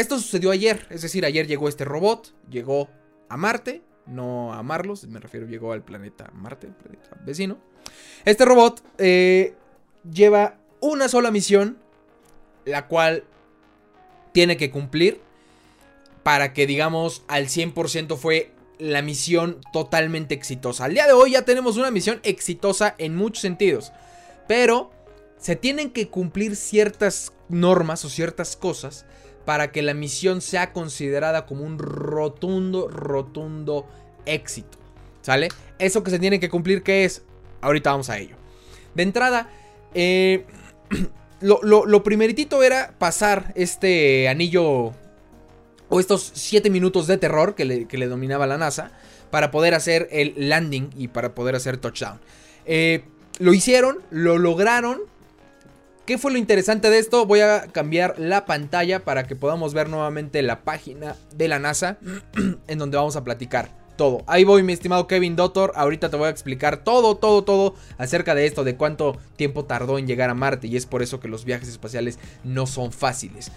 Esto sucedió ayer, es decir, ayer llegó este robot, llegó a Marte, no a Marlos, me refiero, llegó al planeta Marte, planeta vecino. Este robot eh, lleva una sola misión, la cual tiene que cumplir para que digamos al 100% fue la misión totalmente exitosa. Al día de hoy ya tenemos una misión exitosa en muchos sentidos, pero se tienen que cumplir ciertas normas o ciertas cosas para que la misión sea considerada como un rotundo, rotundo éxito. ¿Sale? Eso que se tiene que cumplir, ¿qué es? Ahorita vamos a ello. De entrada, eh, lo, lo, primeritito era pasar este anillo o estos 7 minutos de terror que le, dominaba la NASA para poder hacer el landing y para poder hacer touchdown. Eh, lo hicieron, lo lograron. ¿Qué fue lo interesante de esto? Voy a cambiar la pantalla para que podamos ver nuevamente la página de la NASA en donde vamos a platicar todo. Ahí voy, mi estimado Kevin Doctor. Ahorita te voy a explicar todo, todo, todo acerca de esto, de cuánto tiempo tardó en llegar a Marte. Y es por eso que los viajes espaciales no son fáciles.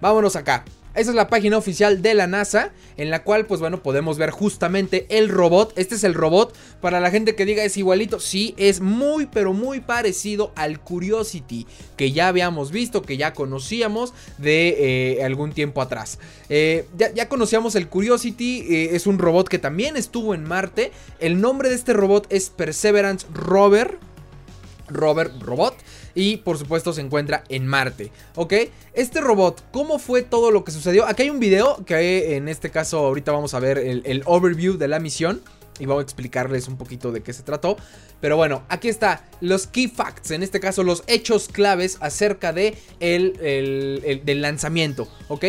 Vámonos acá. Esa es la página oficial de la NASA, en la cual, pues bueno, podemos ver justamente el robot. Este es el robot. Para la gente que diga es igualito, sí, es muy, pero muy parecido al Curiosity que ya habíamos visto, que ya conocíamos de eh, algún tiempo atrás. Eh, ya, conocíamos el Curiosity, eh, es un robot que también estuvo en Marte. El nombre de este robot es Perseverance Rover. Robert Robot y por supuesto se encuentra en Marte, ¿ok? Este robot, ¿cómo fue todo lo que sucedió? Aquí hay un video que en este caso ahorita vamos a ver el, overview de la misión y voy a explicarles un poquito de qué se trató. Pero bueno, aquí está los key facts, en este caso los hechos claves acerca de el, del lanzamiento, ¿ok?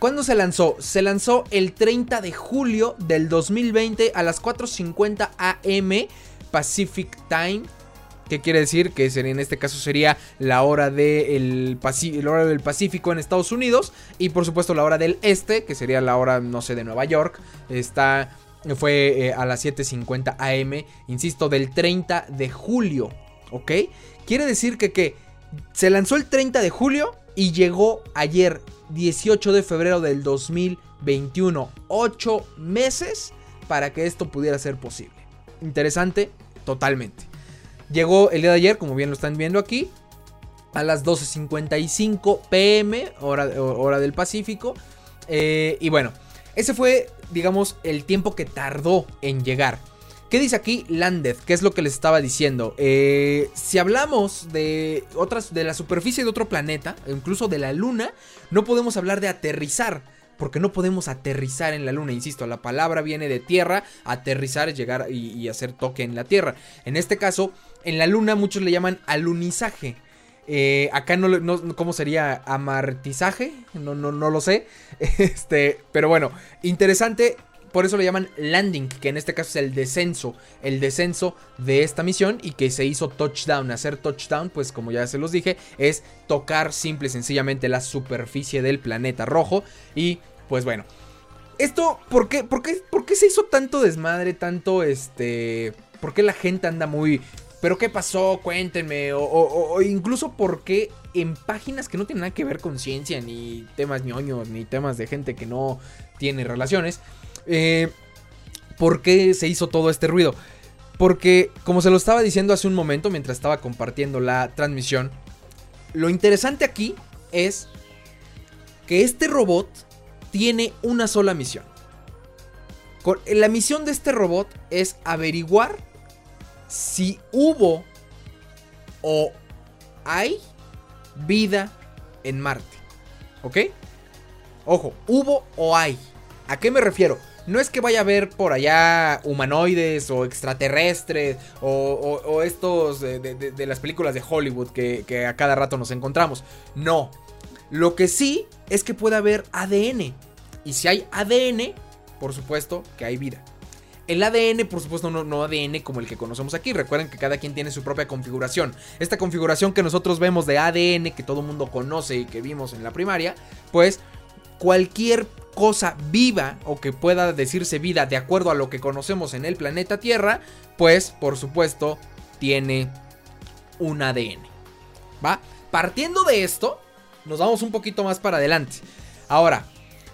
¿Cuándo se lanzó? Se lanzó el 30 de julio del 2020 a las 4.50 am Pacific Time ¿Qué quiere decir? Que en este caso sería la hora, del Pacífico en Estados Unidos. Y por supuesto la hora del este, que sería la hora, no sé, de Nueva York. Está, fue eh, a las 7.50 am, insisto, del 30 de julio. ¿Ok? Quiere decir que, que se lanzó el 30 de julio y llegó ayer, 18 de febrero del 2021. 8 meses para que esto pudiera ser posible. Interesante, totalmente. Llegó el día de ayer, como bien lo están viendo aquí, a las 12.55 pm, hora, hora del Pacífico. Eh, y bueno, ese fue, digamos, el tiempo que tardó en llegar. ¿Qué dice aquí Landed? ¿Qué es lo que les estaba diciendo? Eh, si hablamos de otras, de la superficie de otro planeta, incluso de la Luna, no podemos hablar de aterrizar porque no podemos aterrizar en la luna. Insisto, la palabra viene de tierra, aterrizar es llegar y, hacer toque en la tierra. En este caso, en la luna muchos le llaman alunizaje. Eh, acá no, ¿cómo sería? ¿Amartizaje? No, no, no lo sé. Este, pero bueno, interesante. Por eso le llaman landing, que en este caso es el descenso, el descenso de esta misión y que se hizo touchdown. Hacer touchdown, pues como ya se los dije, es tocar simple y sencillamente la superficie del planeta rojo. Y pues bueno, esto, ¿por qué, por qué, por qué se hizo tanto desmadre, tanto este... ¿Por qué la gente anda muy pero ¿qué pasó? Cuéntenme. O, incluso porque en páginas que no tienen nada que ver con ciencia, ni temas ñoños, ni temas de gente que no tiene relaciones. Eh, ¿Por qué se hizo todo este ruido? Porque, como se lo estaba diciendo hace un momento mientras estaba compartiendo la transmisión, lo interesante aquí es que este robot tiene una sola misión. La misión de este robot es averiguar si hubo o hay vida en Marte. ¿Ok? Ojo, hubo o hay. ¿A qué me refiero? No es que vaya a haber por allá humanoides o extraterrestres o, estos de, las películas de Hollywood que, que a cada rato nos encontramos. No. Lo que sí es que puede haber ADN. Y si hay ADN, por supuesto que hay vida. El ADN, por supuesto, no, ADN como el que conocemos aquí. Recuerden que cada quien tiene su propia configuración. Esta configuración que nosotros vemos de ADN, que todo mundo conoce y que vimos en la primaria, pues cualquier cosa viva o que pueda decirse vida de acuerdo a lo que conocemos en el planeta Tierra, pues por supuesto tiene un ADN. ¿Va? Partiendo de esto, nos vamos un poquito más para adelante. Ahora,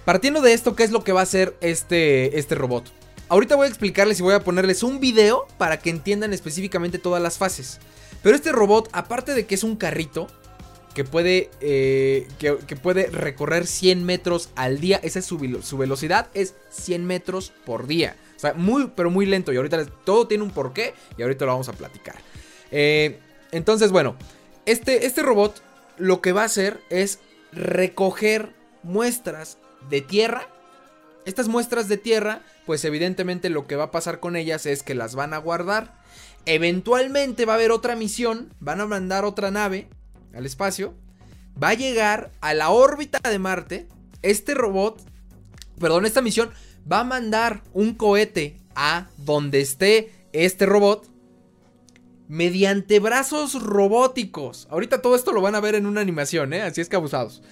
partiendo de esto, ¿qué es lo que va a hacer este, este robot? Ahorita voy a explicarles y voy a ponerles un video para que entiendan específicamente todas las fases. Pero este robot, aparte de que es un carrito, que puede, eh, que, puede recorrer 100 metros al día. Esa es su, velocidad, es 100 metros por día. O sea, muy, pero muy lento. Y ahorita todo tiene un porqué y ahorita lo vamos a platicar. Eh, entonces, bueno, este, este robot lo que va a hacer es recoger muestras de tierra. Estas muestras de tierra, pues evidentemente lo que va a pasar con ellas es que las van a guardar. Eventualmente va a haber otra misión, van a mandar otra nave al espacio, va a llegar a la órbita de Marte. Este robot, perdón, esta misión va a mandar un cohete a donde esté este robot mediante brazos robóticos. Ahorita todo esto lo van a ver en una animación, ¿eh? así es que abusados.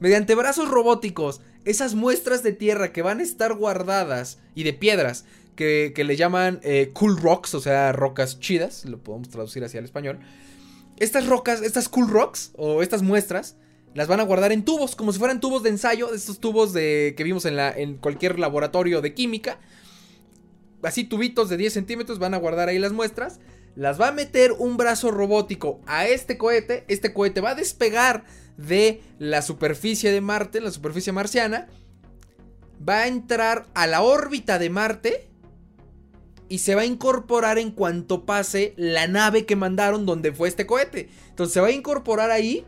Mediante brazos robóticos, esas muestras de tierra que van a estar guardadas y de piedras que, le llaman eh, cool rocks, o sea, rocas chidas, lo podemos traducir así al español estas rocas, estas cool rocks o estas muestras, las van a guardar en tubos, como si fueran tubos de ensayo, estos tubos de, que vimos en, la, en cualquier laboratorio de química. Así tubitos de 10 centímetros van a guardar ahí las muestras. Las va a meter un brazo robótico a este cohete. Este cohete va a despegar de la superficie de Marte, la superficie marciana. Va a entrar a la órbita de Marte y se va a incorporar en cuanto pase la nave que mandaron donde fue este cohete. Entonces se va a incorporar ahí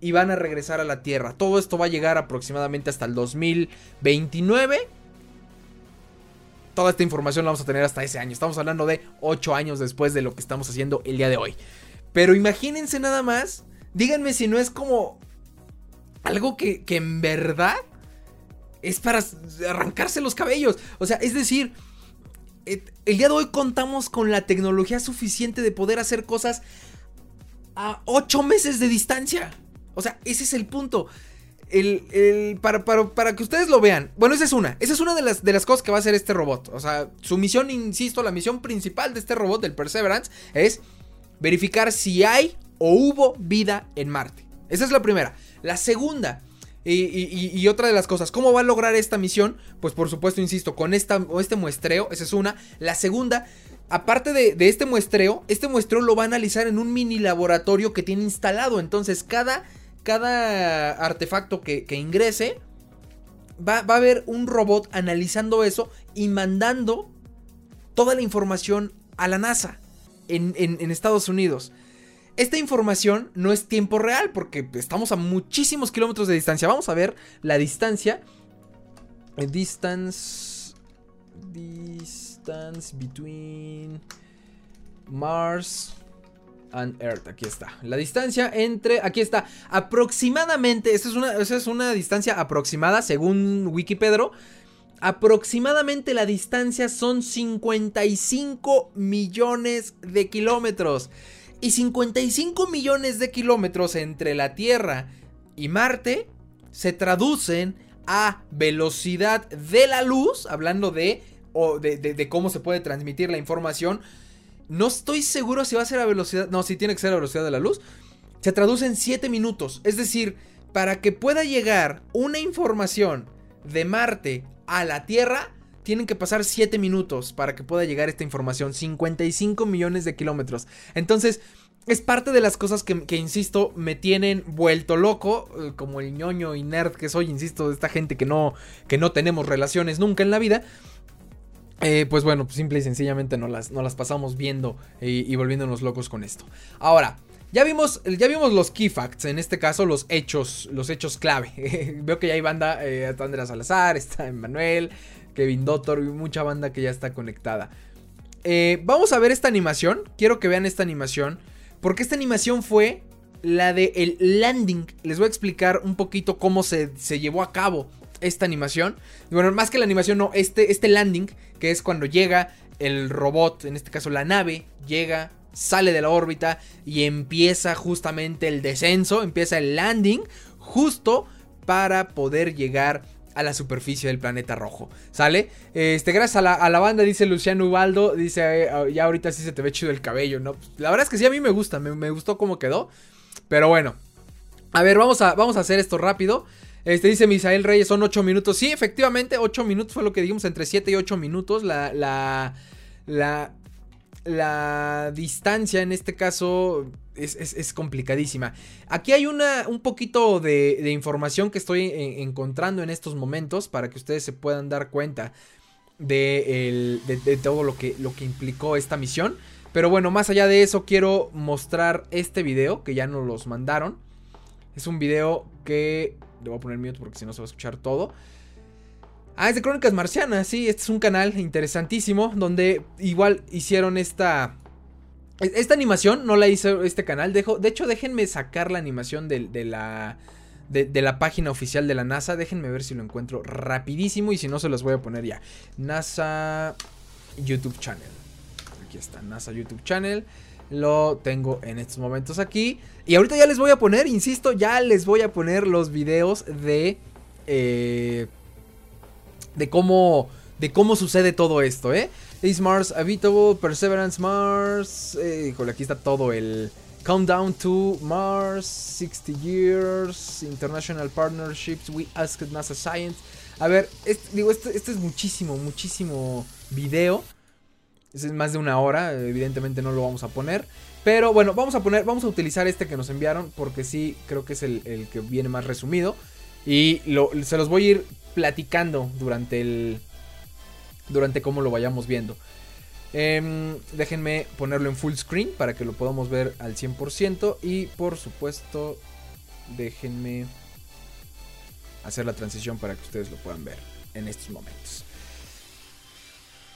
y van a regresar a la Tierra. Todo esto va a llegar aproximadamente hasta el 2029. Toda esta información la vamos a tener hasta ese año. Estamos hablando de 8 años después de lo que estamos haciendo el día de hoy. Pero imagínense nada más. Díganme si no es como algo que, que en verdad es para arrancarse los cabellos. O sea, es decir el día de hoy contamos con la tecnología suficiente de poder hacer cosas a 8 meses de distancia. O sea, ese es el punto. El, para, para, que ustedes lo vean. Bueno, esa es una. Esa es una de las, de las cosas que va a hacer este robot. O sea, su misión, insisto, la misión principal de este robot, del Perseverance, es verificar si hay o hubo vida en Marte. Esa es la primera. La segunda y, otra de las cosas, ¿cómo va a lograr esta misión? Pues por supuesto, insisto, con esta, este muestreo, esa es una. La segunda, aparte de, este muestreo, este muestreo lo va a analizar en un mini laboratorio que tiene instalado. Entonces, cada, cada artefacto que, ingrese, va, va, a haber un robot analizando eso y mandando toda la información a la NASA en, en Estados Unidos. Esta información no es tiempo real porque estamos a muchísimos kilómetros de distancia. Vamos a ver la distancia. Distance. Distance between Mars and Earth. Aquí está. La distancia entre. Aquí está. Aproximadamente. Esta es una, es una distancia aproximada según Wikipedia. Aproximadamente la distancia son 55 millones de kilómetros y 55 millones de kilómetros entre la Tierra y Marte se traducen a velocidad de la luz, hablando de, de, cómo se puede transmitir la información. No estoy seguro si va a ser a velocidad, no, si tiene que ser a velocidad de la luz. Se traduce en 7 minutos, es decir, para que pueda llegar una información de Marte a la Tierra, tienen que pasar 7 minutos para que pueda llegar esta información. 55 millones de kilómetros. Entonces, es parte de las cosas que, insisto, me tienen vuelto loco. Eh, como el ñoño y nerd que soy, insisto, de esta gente que no, que no tenemos relaciones nunca en la vida. Eh, pues bueno, simple y sencillamente no las, las pasamos viendo y, volviéndonos locos con esto. Ahora, ya vimos, ya vimos los key facts, en este caso los hechos, los hechos clave. Veo que ya hay banda, eh, está Andrea Salazar, está Emmanuel, Kevin Dottor y mucha banda que ya está conectada. Eh, vamos a ver esta animación. Quiero que vean esta animación. Porque esta animación fue la de el landing. Les voy a explicar un poquito cómo se, llevó a cabo esta animación. Bueno, más que la animación, no, este, este landing, que es cuando llega el robot, en este caso la nave, llega, sale de la órbita y empieza justamente el descenso, empieza el landing, justo para poder llegar a la superficie del planeta rojo. ¿Sale? Este, gracias a la, banda, dice Luciano Ubaldo. Dice, ya ahorita sí se te ve chido el cabello, ¿no? La verdad es que sí, a mí me gusta, me, gustó cómo quedó. Pero bueno. A ver, vamos a, vamos a hacer esto rápido. Este dice Misael Reyes, son 8 minutos. Sí, efectivamente, 8 minutos fue lo que dijimos, entre 7 y 8 minutos. La, la, la, la distancia en este caso es, complicadísima. Aquí hay una, un poquito de, información que estoy encontrando en estos momentos para que ustedes se puedan dar cuenta de, de, todo lo que, lo que implicó esta misión. Pero bueno, más allá de eso, quiero mostrar este video que ya nos los mandaron. Es un video que... Le voy a poner mute porque si no se va a escuchar todo. Ah, es de Crónicas Marcianas, sí, este es un canal interesantísimo donde igual hicieron esta... Esta animación no la hizo este canal, de hecho déjenme sacar la animación de, la... De, la página oficial de la NASA. Déjenme ver si lo encuentro rapidísimo y si no se los voy a poner ya. NASA YouTube Channel. Aquí está, NASA YouTube Channel. Lo tengo en estos momentos aquí. Y ahorita ya les voy a poner, insisto, ya les voy a poner los videos de... Eh, de cómo, de cómo sucede todo esto, ¿eh? Is Mars habitable? Perseverance Mars. Eh, híjole, aquí está todo el Countdown to Mars, 60 Years, International Partnerships, We Asked NASA Science. A ver, este, digo, este, este, es muchísimo, muchísimo video. Es más de una hora, evidentemente no lo vamos a poner. Pero bueno, vamos a poner, vamos a utilizar este que nos enviaron porque sí, creo que es el, que viene más resumido. Y se los voy a ir platicando durante el. Durante cómo lo vayamos viendo. Em, déjenme ponerlo en full screen para que lo podamos ver al 100%. Y por supuesto, déjenme hacer la transición para que ustedes lo puedan ver en estos momentos.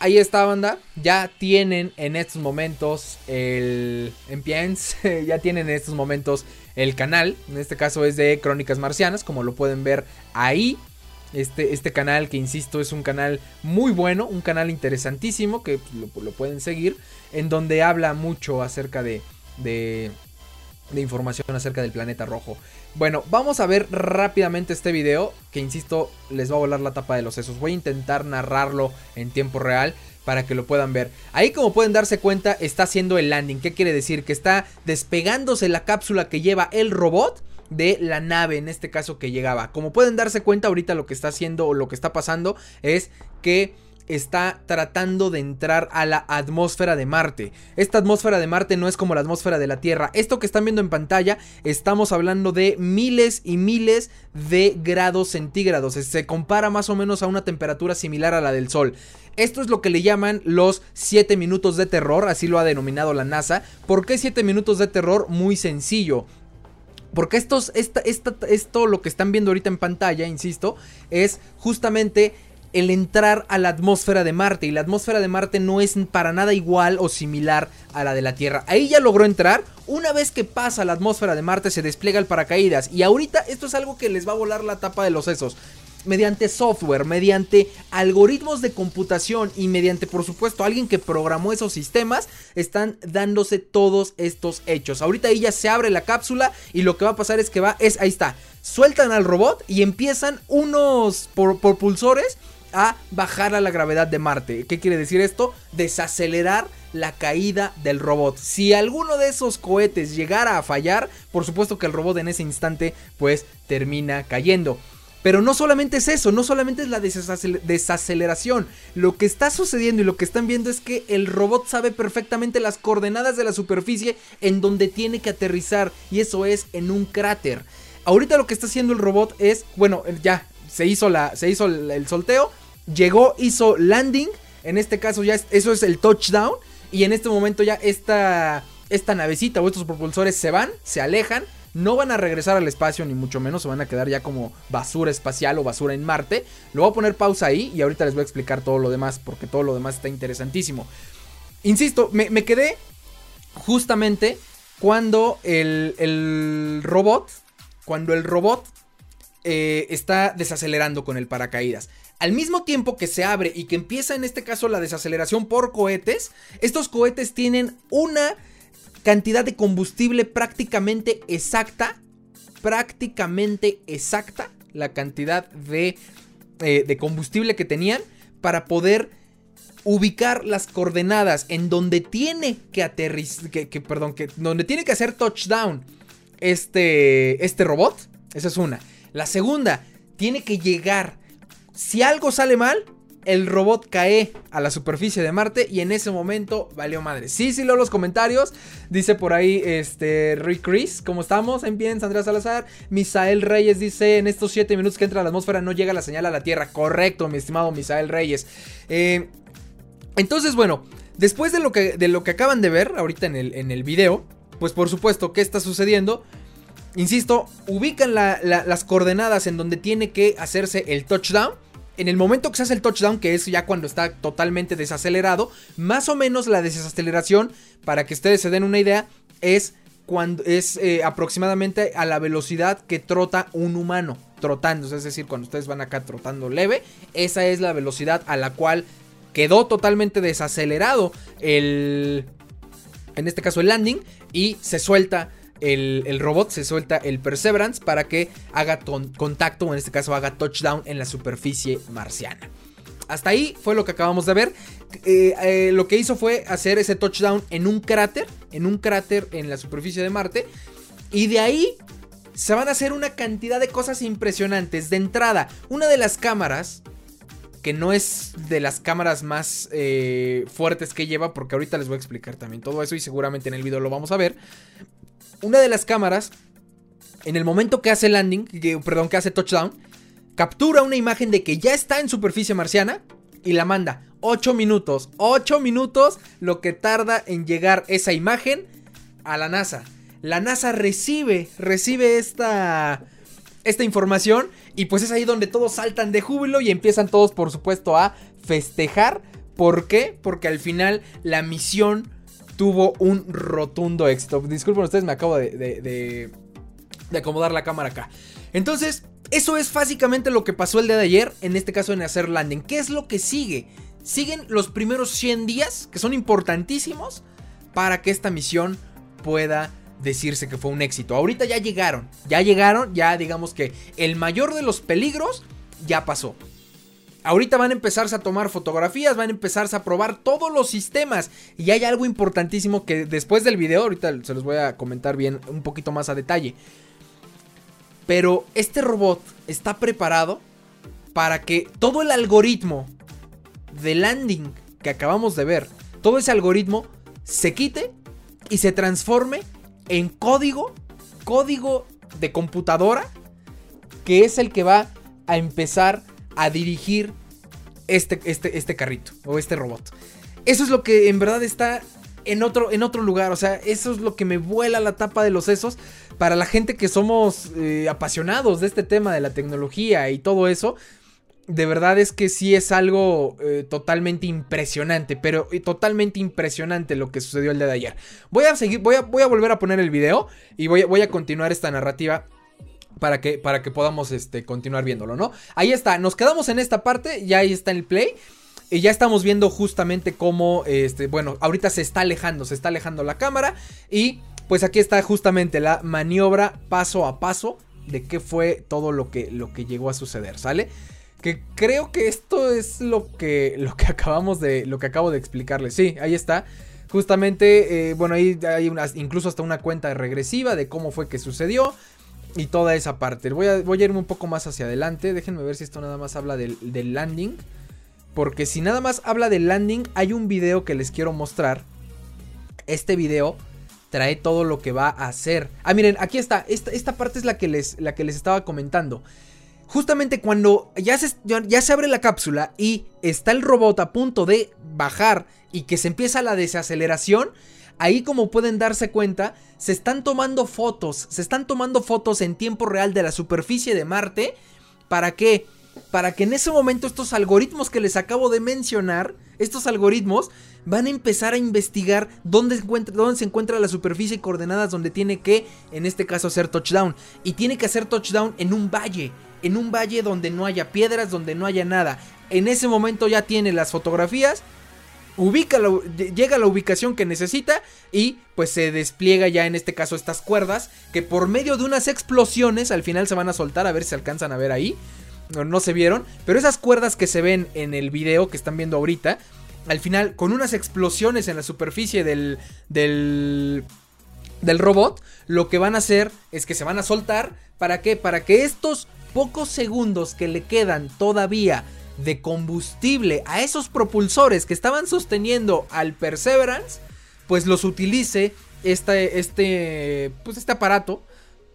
Ahí está, banda. Ya tienen en estos momentos el. En ya tienen en estos momentos el canal. En este caso es de Crónicas Marcianas, como lo pueden ver ahí. Este, este canal que insisto es un canal muy bueno, un canal interesantísimo que lo, pueden seguir, en donde habla mucho acerca de, de, de, información acerca del planeta rojo. Bueno, vamos a ver rápidamente este video que insisto les va a volar la tapa de los sesos. Voy a intentar narrarlo en tiempo real para que lo puedan ver. Ahí como pueden darse cuenta está haciendo el landing. ¿Qué quiere decir? Que está despegándose la cápsula que lleva el robot de la nave en este caso que llegaba. Como pueden darse cuenta ahorita lo que está haciendo o lo que está pasando es que está tratando de entrar a la atmósfera de Marte. Esta atmósfera de Marte no es como la atmósfera de la Tierra. Esto que están viendo en pantalla, estamos hablando de miles y miles de grados centígrados. Se compara más o menos a una temperatura similar a la del Sol. Esto es lo que le llaman los 7 minutos de terror, así lo ha denominado la NASA. ¿Por qué 7 minutos de terror? Muy sencillo. Porque estos, esto lo que están viendo ahorita en pantalla, insisto, es justamente el entrar a la atmósfera de Marte. Y la atmósfera de Marte no es para nada igual o similar a la de la Tierra. Ahí ya logró entrar. Una vez que pasa la atmósfera de Marte se despliega el paracaídas. Y ahorita esto es algo que les va a volar la tapa de los sesos mediante software, mediante algoritmos de computación y mediante, por supuesto, alguien que programó esos sistemas, están dándose todos estos hechos. Ahorita ahí ya se abre la cápsula y lo que va a pasar es que va, es, ahí está, sueltan al robot y empiezan unos propulsores a bajar a la gravedad de Marte. ¿Qué quiere decir esto? Desacelerar la caída del robot. Si alguno de esos cohetes llegara a fallar, por supuesto que el robot en ese instante pues termina cayendo. Pero no solamente es eso, no solamente es la desaceleración. Lo que está sucediendo y lo que están viendo es que el robot sabe perfectamente las coordenadas de la superficie en donde tiene que aterrizar. Y eso es en un cráter. Ahorita lo que está haciendo el robot es, bueno, ya se hizo, la, se hizo el, solteo, llegó, hizo landing. En este caso ya eso es el touchdown. Y en este momento ya esta, esta navecita o estos propulsores se van, se alejan no van a regresar al espacio, ni mucho menos se van a quedar ya como basura espacial o basura en Marte. Lo voy a poner pausa ahí y ahorita les voy a explicar todo lo demás, porque todo lo demás está interesantísimo. Insisto, me, quedé justamente cuando el, robot, cuando el robot eh, está desacelerando con el paracaídas. Al mismo tiempo que se abre y que empieza en este caso la desaceleración por cohetes, estos cohetes tienen una cantidad de combustible prácticamente exacta, prácticamente exacta, la cantidad de, eh, de combustible que tenían para poder ubicar las coordenadas en donde tiene que aterrizar, que, perdón, que donde tiene que hacer touchdown este, este robot. Esa es una. La segunda, tiene que llegar. Si algo sale mal, el robot cae a la superficie de Marte y en ese momento valió madre. Sí, sí leo los comentarios. Dice por ahí este Rick Chris, ¿cómo estamos? En bien, Andrea Salazar. Misael Reyes dice, en estos 7 minutos que entra a la atmósfera no llega la señal a la Tierra. Correcto, mi estimado Misael Reyes. Eh, entonces, bueno, después de lo, que, de lo que acaban de ver ahorita en el, en el video, pues por supuesto, ¿qué está sucediendo? Insisto, ubican las coordenadas en donde tiene que hacerse el touchdown en el momento que se hace el touchdown, que es ya cuando está totalmente desacelerado, más o menos la desaceleración, para que ustedes se den una idea, es cuando es eh, aproximadamente a la velocidad que trota un humano trotando, es decir, cuando ustedes van acá trotando leve, esa es la velocidad a la cual quedó totalmente desacelerado el en este caso el landing y se suelta el, robot se suelta el Perseverance para que haga contacto, o en este caso haga touchdown en la superficie marciana. Hasta ahí fue lo que acabamos de ver. Eh, eh, lo que hizo fue hacer ese touchdown en un cráter, en un cráter en la superficie de Marte. Y de ahí se van a hacer una cantidad de cosas impresionantes. De entrada, una de las cámaras, que no es de las cámaras más eh, fuertes que lleva, porque ahorita les voy a explicar también todo eso y seguramente en el video lo vamos a ver una de las cámaras, en el momento que hace landing, perdón, que hace touchdown, captura una imagen de que ya está en superficie marciana y la manda. 8 minutos, 8 minutos lo que tarda en llegar esa imagen a la NASA. La NASA recibe, recibe esta, esta información y pues es ahí donde todos saltan de júbilo y empiezan todos por supuesto a festejar. ¿Por qué? Porque al final la misión tuvo un rotundo éxito. Disculpen ustedes, me acabo de, de, acomodar la cámara acá. Entonces, eso es básicamente lo que pasó el día de ayer, en este caso en hacer landing. ¿Qué es lo que sigue? Siguen los primeros 100 días, que son importantísimos, para que esta misión pueda decirse que fue un éxito. Ahorita ya llegaron, ya llegaron, ya digamos que el mayor de los peligros ya pasó. Ahorita van a empezarse a tomar fotografías, van a empezarse a probar todos los sistemas. Y hay algo importantísimo que después del video, ahorita se los voy a comentar bien un poquito más a detalle. Pero este robot está preparado para que todo el algoritmo de landing que acabamos de ver, todo ese algoritmo se quite y se transforme en código, código de computadora, que es el que va a empezar a dirigir este, este, este carrito o este robot. Eso es lo que en verdad está en otro, en otro lugar. O sea, eso es lo que me vuela la tapa de los sesos para la gente que somos eh, apasionados de este tema de la tecnología y todo eso. De verdad es que sí es algo eh, totalmente impresionante, pero eh, totalmente impresionante lo que sucedió el día de ayer. Voy a seguir, voy a, voy a volver a poner el video y voy, voy a continuar esta narrativa para que, para que podamos este, continuar viéndolo, ¿no? Ahí está, nos quedamos en esta parte, ya ahí está el play. Y ya estamos viendo justamente cómo, este, bueno, ahorita se está alejando, se está alejando la cámara. Y pues aquí está justamente la maniobra paso a paso de qué fue todo lo que, lo que llegó a suceder, ¿sale? Que creo que esto es lo que, lo que acabamos de, lo que acabo de explicarles. Sí, ahí está. Justamente, eh, bueno, ahí hay incluso hasta una cuenta regresiva de cómo fue que sucedió y toda esa parte. Voy a, voy a irme un poco más hacia adelante. Déjenme ver si esto nada más habla del, landing. Porque si nada más habla del landing, hay un video que les quiero mostrar. Este video trae todo lo que va a hacer. Ah, miren, aquí está. Esta, esta parte es la que, les, la que les estaba comentando. Justamente cuando ya se, ya se abre la cápsula y está el robot a punto de bajar y que se empieza la desaceleración, Ahí como pueden darse cuenta, se están tomando fotos, se están tomando fotos en tiempo real de la superficie de Marte. ¿Para qué? Para que en ese momento estos algoritmos que les acabo de mencionar, estos algoritmos van a empezar a investigar dónde, dónde se encuentra la superficie y coordenadas donde tiene que, en este caso, hacer touchdown. Y tiene que hacer touchdown en un valle, en un valle donde no haya piedras, donde no haya nada. En ese momento ya tiene las fotografías ubica llega a la ubicación que necesita y pues se despliega ya en este caso estas cuerdas que por medio de unas explosiones al final se van a soltar a ver si alcanzan a ver ahí. No, no se vieron, pero esas cuerdas que se ven en el video que están viendo ahorita, al final con unas explosiones en la superficie del del del robot, lo que van a hacer es que se van a soltar, ¿para qué? Para que estos pocos segundos que le quedan todavía de combustible a esos propulsores que estaban sosteniendo al Perseverance, pues los utilice este, este, pues este aparato.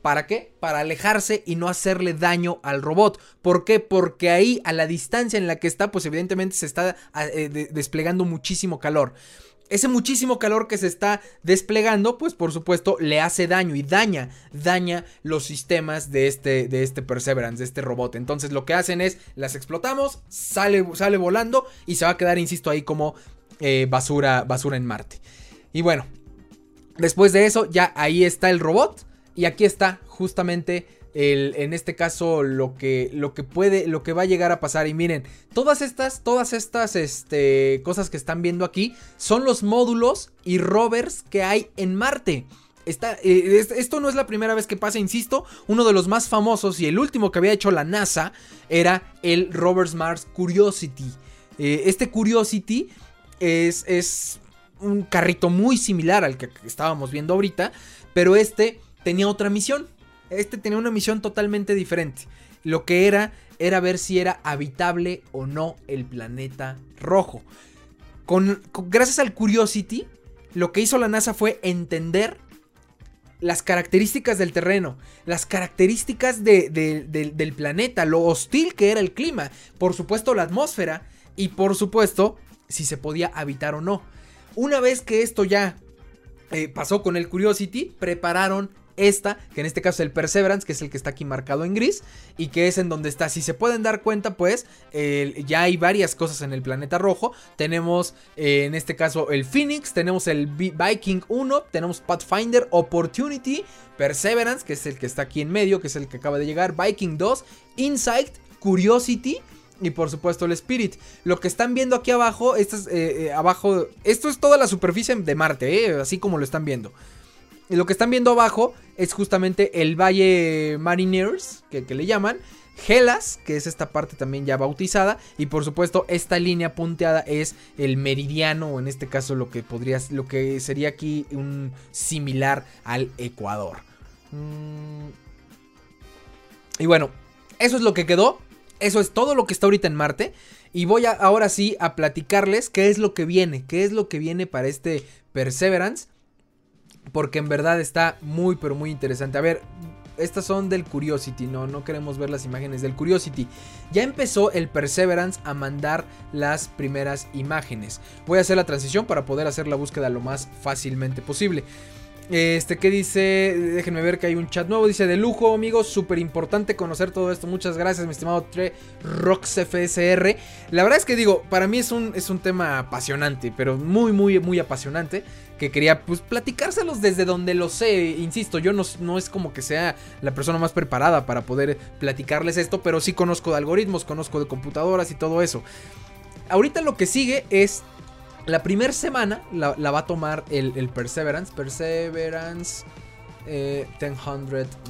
¿Para qué? Para alejarse y no hacerle daño al robot. ¿Por qué? Porque ahí, a la distancia en la que está, pues evidentemente se está eh, desplegando muchísimo calor ese muchísimo calor que se está desplegando, pues por supuesto le hace daño y daña, daña los sistemas de este, de este Perseverance, de este robot. Entonces lo que hacen es, las explotamos, sale, sale volando y se va a quedar, insisto, ahí como eh, basura, basura en Marte. Y bueno, después de eso ya ahí está el robot y aquí está justamente en este caso lo que, lo que puede, lo que va a llegar a pasar. Y miren, todas estas, todas estas este, cosas que están viendo aquí son los módulos y rovers que hay en Marte. Eh, esto no es la primera vez que pasa, insisto. Uno de los más famosos y el último que había hecho la NASA era el Rovers Mars Curiosity. Eh, este Curiosity es, es un carrito muy similar al que estábamos viendo ahorita, pero este tenía otra misión. Este tenía una misión totalmente diferente. Lo que era era ver si era habitable o no el planeta rojo. Con, gracias al Curiosity, lo que hizo la NASA fue entender las características del terreno, las características del planeta, lo hostil que era el clima, por supuesto la atmósfera y por supuesto si se podía habitar o no. Una vez que esto ya eh, pasó con el Curiosity, prepararon esta, que en este caso es el Perseverance, que es el que está aquí marcado en gris, y que es en donde está. Si se pueden dar cuenta, pues ya hay varias cosas en el planeta rojo. Tenemos eh, en este caso el Phoenix, tenemos el Viking 1, tenemos Pathfinder, Opportunity, Perseverance, que es el que está aquí en medio, que es el que acaba de llegar, Viking 2, Insight, Curiosity. Y por supuesto el Spirit. Lo que están viendo aquí abajo, esto es, eh, eh, abajo, esto es toda la superficie de Marte, así como lo están viendo. Lo que están viendo abajo es justamente el Valle Mariners, que, le llaman. Gelas, que es esta parte también ya bautizada. Y por supuesto, esta línea punteada es el meridiano, o en este caso lo que podría, lo que sería aquí un similar al Ecuador. Mm. Y bueno, eso es lo que quedó. Eso es todo lo que está ahorita en Marte. Y voy ahora sí a platicarles qué es lo que viene. Qué es lo que viene para este Perseverance porque en verdad está muy pero muy interesante. A ver, estas son del Curiosity, no, no queremos ver las imágenes del Curiosity. Ya empezó el Perseverance a mandar las primeras imágenes. Voy a hacer la transición para poder hacer la búsqueda lo más fácilmente posible. Este, ¿qué dice? Déjenme ver que hay un chat nuevo. Dice, de lujo, amigos, súper importante conocer todo esto. Muchas gracias, mi estimado Tre RoxFSR. La verdad es que digo, para mí es un, es un tema apasionante, pero muy, muy, muy apasionante. Que quería, pues, platicárselos desde donde lo sé. Insisto, yo no, no es como que sea la persona más preparada para poder platicarles esto, pero sí conozco de algoritmos, conozco de computadoras y todo eso. Ahorita lo que sigue es la primera semana la, va a tomar el, Perseverance. Perseverance eh, 100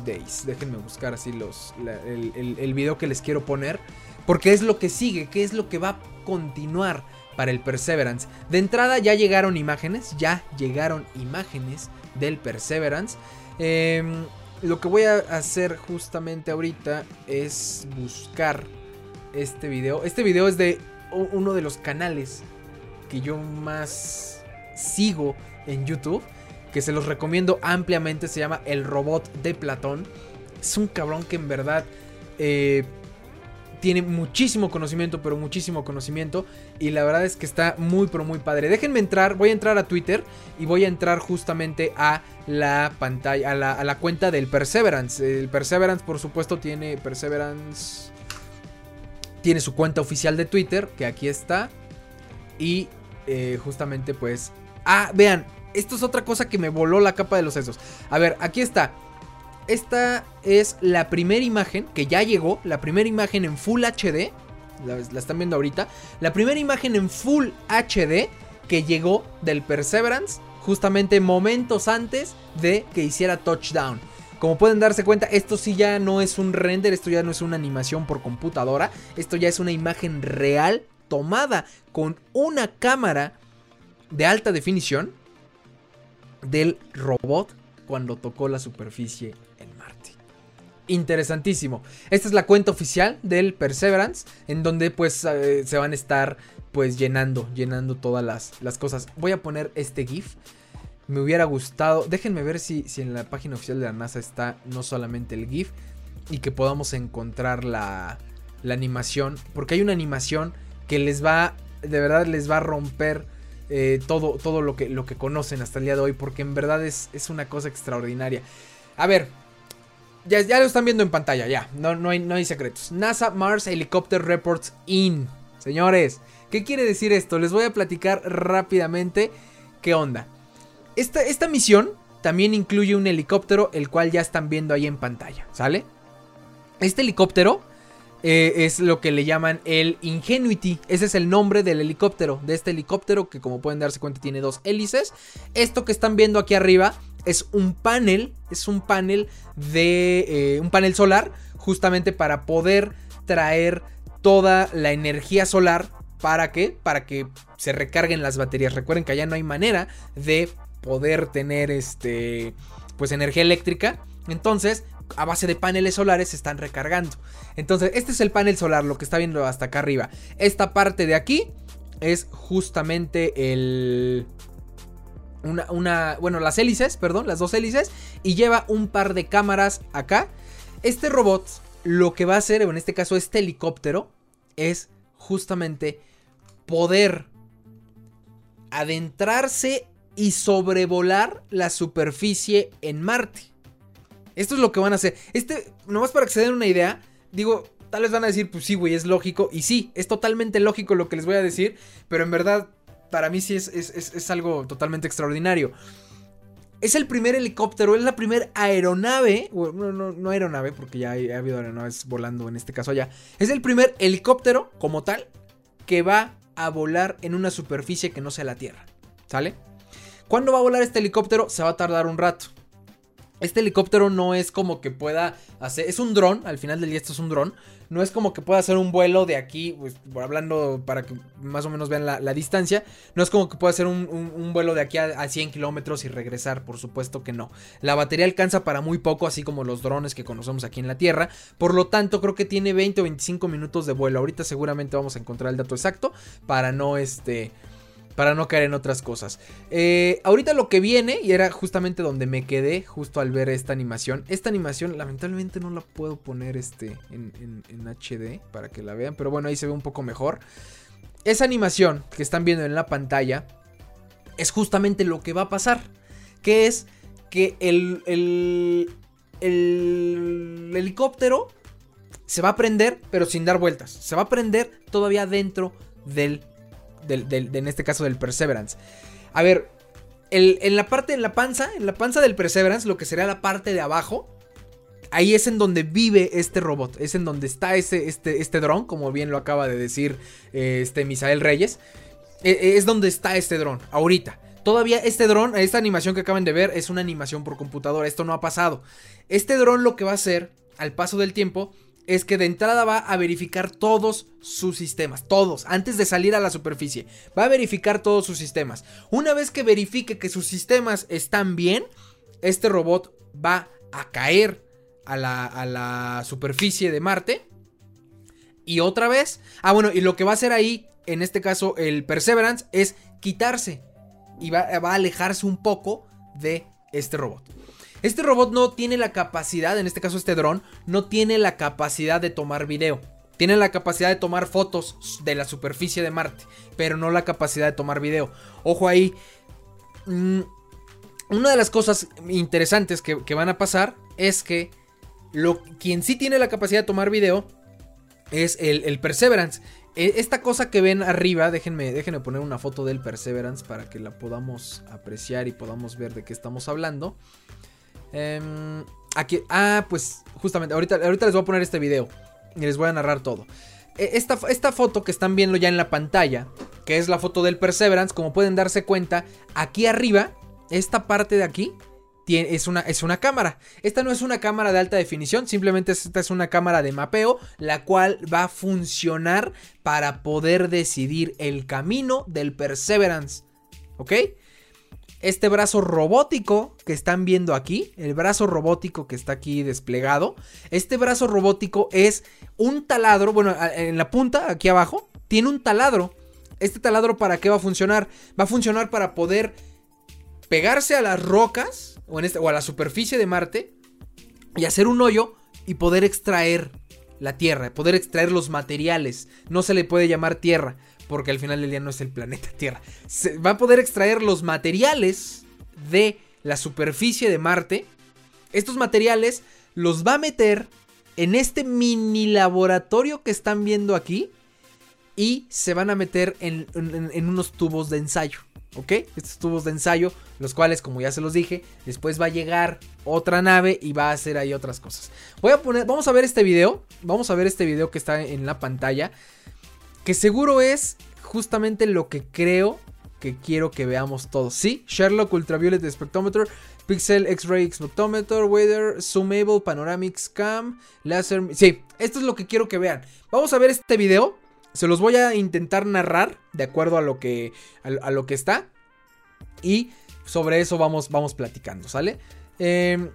Days. Déjenme buscar así los, el, el, video que les quiero poner. Porque es lo que sigue, qué es lo que va a continuar para el Perseverance. De entrada ya llegaron imágenes, ya llegaron imágenes del Perseverance. Em, lo que voy a hacer justamente ahorita es buscar este video. Este video es de uno de los canales que yo más sigo en YouTube, que se los recomiendo ampliamente, se llama El Robot de Platón. Es un cabrón que en verdad eh, tiene muchísimo conocimiento, pero muchísimo conocimiento. Y la verdad es que está muy, pero muy padre. Déjenme entrar, voy a entrar a Twitter y voy a entrar justamente a la pantalla, a la, a la cuenta del Perseverance. El Perseverance, por supuesto, tiene Perseverance. Tiene su cuenta oficial de Twitter, que aquí está. Y eh, justamente pues... Ah, vean, esto es otra cosa que me voló la capa de los sesos. A ver, aquí está. Esta es la primera imagen que ya llegó, la primera imagen en Full HD. La, están viendo ahorita. La primera imagen en Full HD que llegó del Perseverance justamente momentos antes de que hiciera touchdown. Como pueden darse cuenta, esto sí ya no es un render, esto ya no es una animación por computadora, esto ya es una imagen real tomada con una cámara de alta definición del robot cuando tocó la superficie en Marte. interesantísimo. Esta es la cuenta oficial del Perseverance, en donde pues eh, se van a estar pues llenando, llenando todas las, las, cosas. Voy a poner este GIF. Me hubiera gustado, déjenme ver si, si en la página oficial de la NASA está no solamente el GIF y que podamos encontrar la, la animación, porque hay una animación que les va, de verdad les va a romper eh, todo, todo lo, que, lo que conocen hasta el día de hoy, porque en verdad es, es una cosa extraordinaria. A ver, ya, ya, lo están viendo en pantalla, ya. No, no, hay, no hay secretos. NASA Mars Helicopter Reports In. Señores, ¿qué quiere decir esto? Les voy a platicar rápidamente qué onda. Esta, esta misión también incluye un helicóptero, el cual ya están viendo ahí en pantalla, ¿sale? Este helicóptero eh, es lo que le llaman el Ingenuity. Ese es el nombre del helicóptero, de este helicóptero que como pueden darse cuenta tiene dos hélices. Esto que están viendo aquí arriba es un panel, es un panel de eh, un panel solar justamente para poder traer toda la energía solar para que para que se recarguen las baterías. Recuerden que allá no hay manera de poder tener este pues energía eléctrica. Entonces, a base de paneles solares se están recargando. Entonces, este es el panel solar, lo que está viendo hasta acá arriba. Esta parte de aquí es justamente el... Una, una, bueno, las hélices, perdón, las dos hélices. Y lleva un par de cámaras acá. Este robot lo que va a hacer, en este caso este helicóptero, es justamente poder adentrarse y sobrevolar la superficie en Marte. Esto es lo que van a hacer. Este, nomás para que se den una idea, digo, tal vez van a decir, pues sí, güey, es lógico. Y sí, es totalmente lógico lo que les voy a decir. Pero en verdad, para mí sí es, es, algo totalmente extraordinario. Es el primer helicóptero, es la primera aeronave. No, no, no aeronave, porque ya ha habido aeronaves volando en este caso allá. Es el primer helicóptero, como tal, que va a volar en una superficie que no sea la Tierra. ¿Sale? ¿Cuándo va a volar este helicóptero? Se va a tardar un rato. Este helicóptero no es como que pueda hacer. Es un dron, al final del día esto es un dron. No es como que pueda hacer un vuelo de aquí, pues, hablando para que más o menos vean la, distancia. No es como que pueda hacer un, vuelo de aquí a, 100 kilómetros y regresar, por supuesto que no. La batería alcanza para muy poco, así como los drones que conocemos aquí en la Tierra. Por lo tanto, creo que tiene 20 o 25 minutos de vuelo. Ahorita seguramente vamos a encontrar el dato exacto para no este para no caer en otras cosas. Eh, ahorita lo que viene, y era justamente donde me quedé, justo al ver esta animación. Esta animación, lamentablemente no la puedo poner este, en, HD para que la vean, pero bueno, ahí se ve un poco mejor. Esa animación que están viendo en la pantalla es justamente lo que va a pasar. Que es que el, el, el helicóptero se va a prender, pero sin dar vueltas. Se va a prender todavía dentro del en este caso del Perseverance. A ver, en la parte, en la panza, en la panza del Perseverance, lo que sería la parte de abajo, ahí es en donde vive este robot, es en donde está ese, este, este dron, como bien lo acaba de decir eh, este Misael Reyes, e, e, es donde está este dron, ahorita. Todavía este dron, esta animación que acaban de ver, es una animación por computadora, esto no ha pasado. Este dron lo que va a hacer, al paso del tiempo, es que de entrada va a verificar todos sus sistemas, todos, antes de salir a la superficie. Va a verificar todos sus sistemas. Una vez que verifique que sus sistemas están bien, este robot va a caer a la, a la superficie de Marte. Y otra vez, ah bueno, y lo que va a hacer ahí, en este caso el Perseverance, es quitarse. Y va, va a alejarse un poco de este robot. Este robot no tiene la capacidad, en este caso este dron, no tiene la capacidad de tomar video. Tiene la capacidad de tomar fotos de la superficie de Marte, pero no la capacidad de tomar video. Ojo ahí. Mm, una de las cosas interesantes que, van a pasar es que lo, quien sí tiene la capacidad de tomar video es el, Perseverance. E, esta cosa que ven arriba, déjenme, déjenme poner una foto del Perseverance para que la podamos apreciar y podamos ver de qué estamos hablando. Em, aquí, ah, pues justamente, ahorita, ahorita les voy a poner este video y les voy a narrar todo. E, esta, esta, foto que están viendo ya en la pantalla, que es la foto del Perseverance, como pueden darse cuenta, aquí arriba, esta parte de aquí, es, una, es una cámara. Esta no es una cámara de alta definición, simplemente esta es una cámara de mapeo, la cual va a funcionar para poder decidir el camino del Perseverance. ¿Ok? Este brazo robótico que están viendo aquí, el brazo robótico que está aquí desplegado, este brazo robótico es un taladro, bueno, en la punta, aquí abajo, tiene un taladro. Este taladro para qué va a funcionar? Va a funcionar para poder pegarse a las rocas o, en este, o a la superficie de Marte y hacer un hoyo y poder extraer la Tierra, poder extraer los materiales. No se le puede llamar Tierra, porque al final del día no es el planeta Tierra. Se va a poder extraer los materiales de la superficie de Marte. Estos materiales los va a meter en este mini laboratorio que están viendo aquí y se van a meter en, unos tubos de ensayo. ¿Ok? Estos tubos de ensayo, los cuales, como ya se los dije, después va a llegar otra nave y va a hacer ahí otras cosas. Voy a poner, vamos a ver este video. Vamos a ver este video que está en la pantalla. Que seguro es justamente lo que creo que quiero que veamos todos. Sí, Sherlock Ultraviolet Spectrometer, Pixel X-Ray Spectrometer, Weather, Zoomable, Panoramic Cam, Laser... Sí, esto es lo que quiero que vean. Vamos a ver este video. Se los voy a intentar narrar de acuerdo a lo que, a, lo que está. Y sobre eso vamos, vamos platicando, ¿sale? Eh,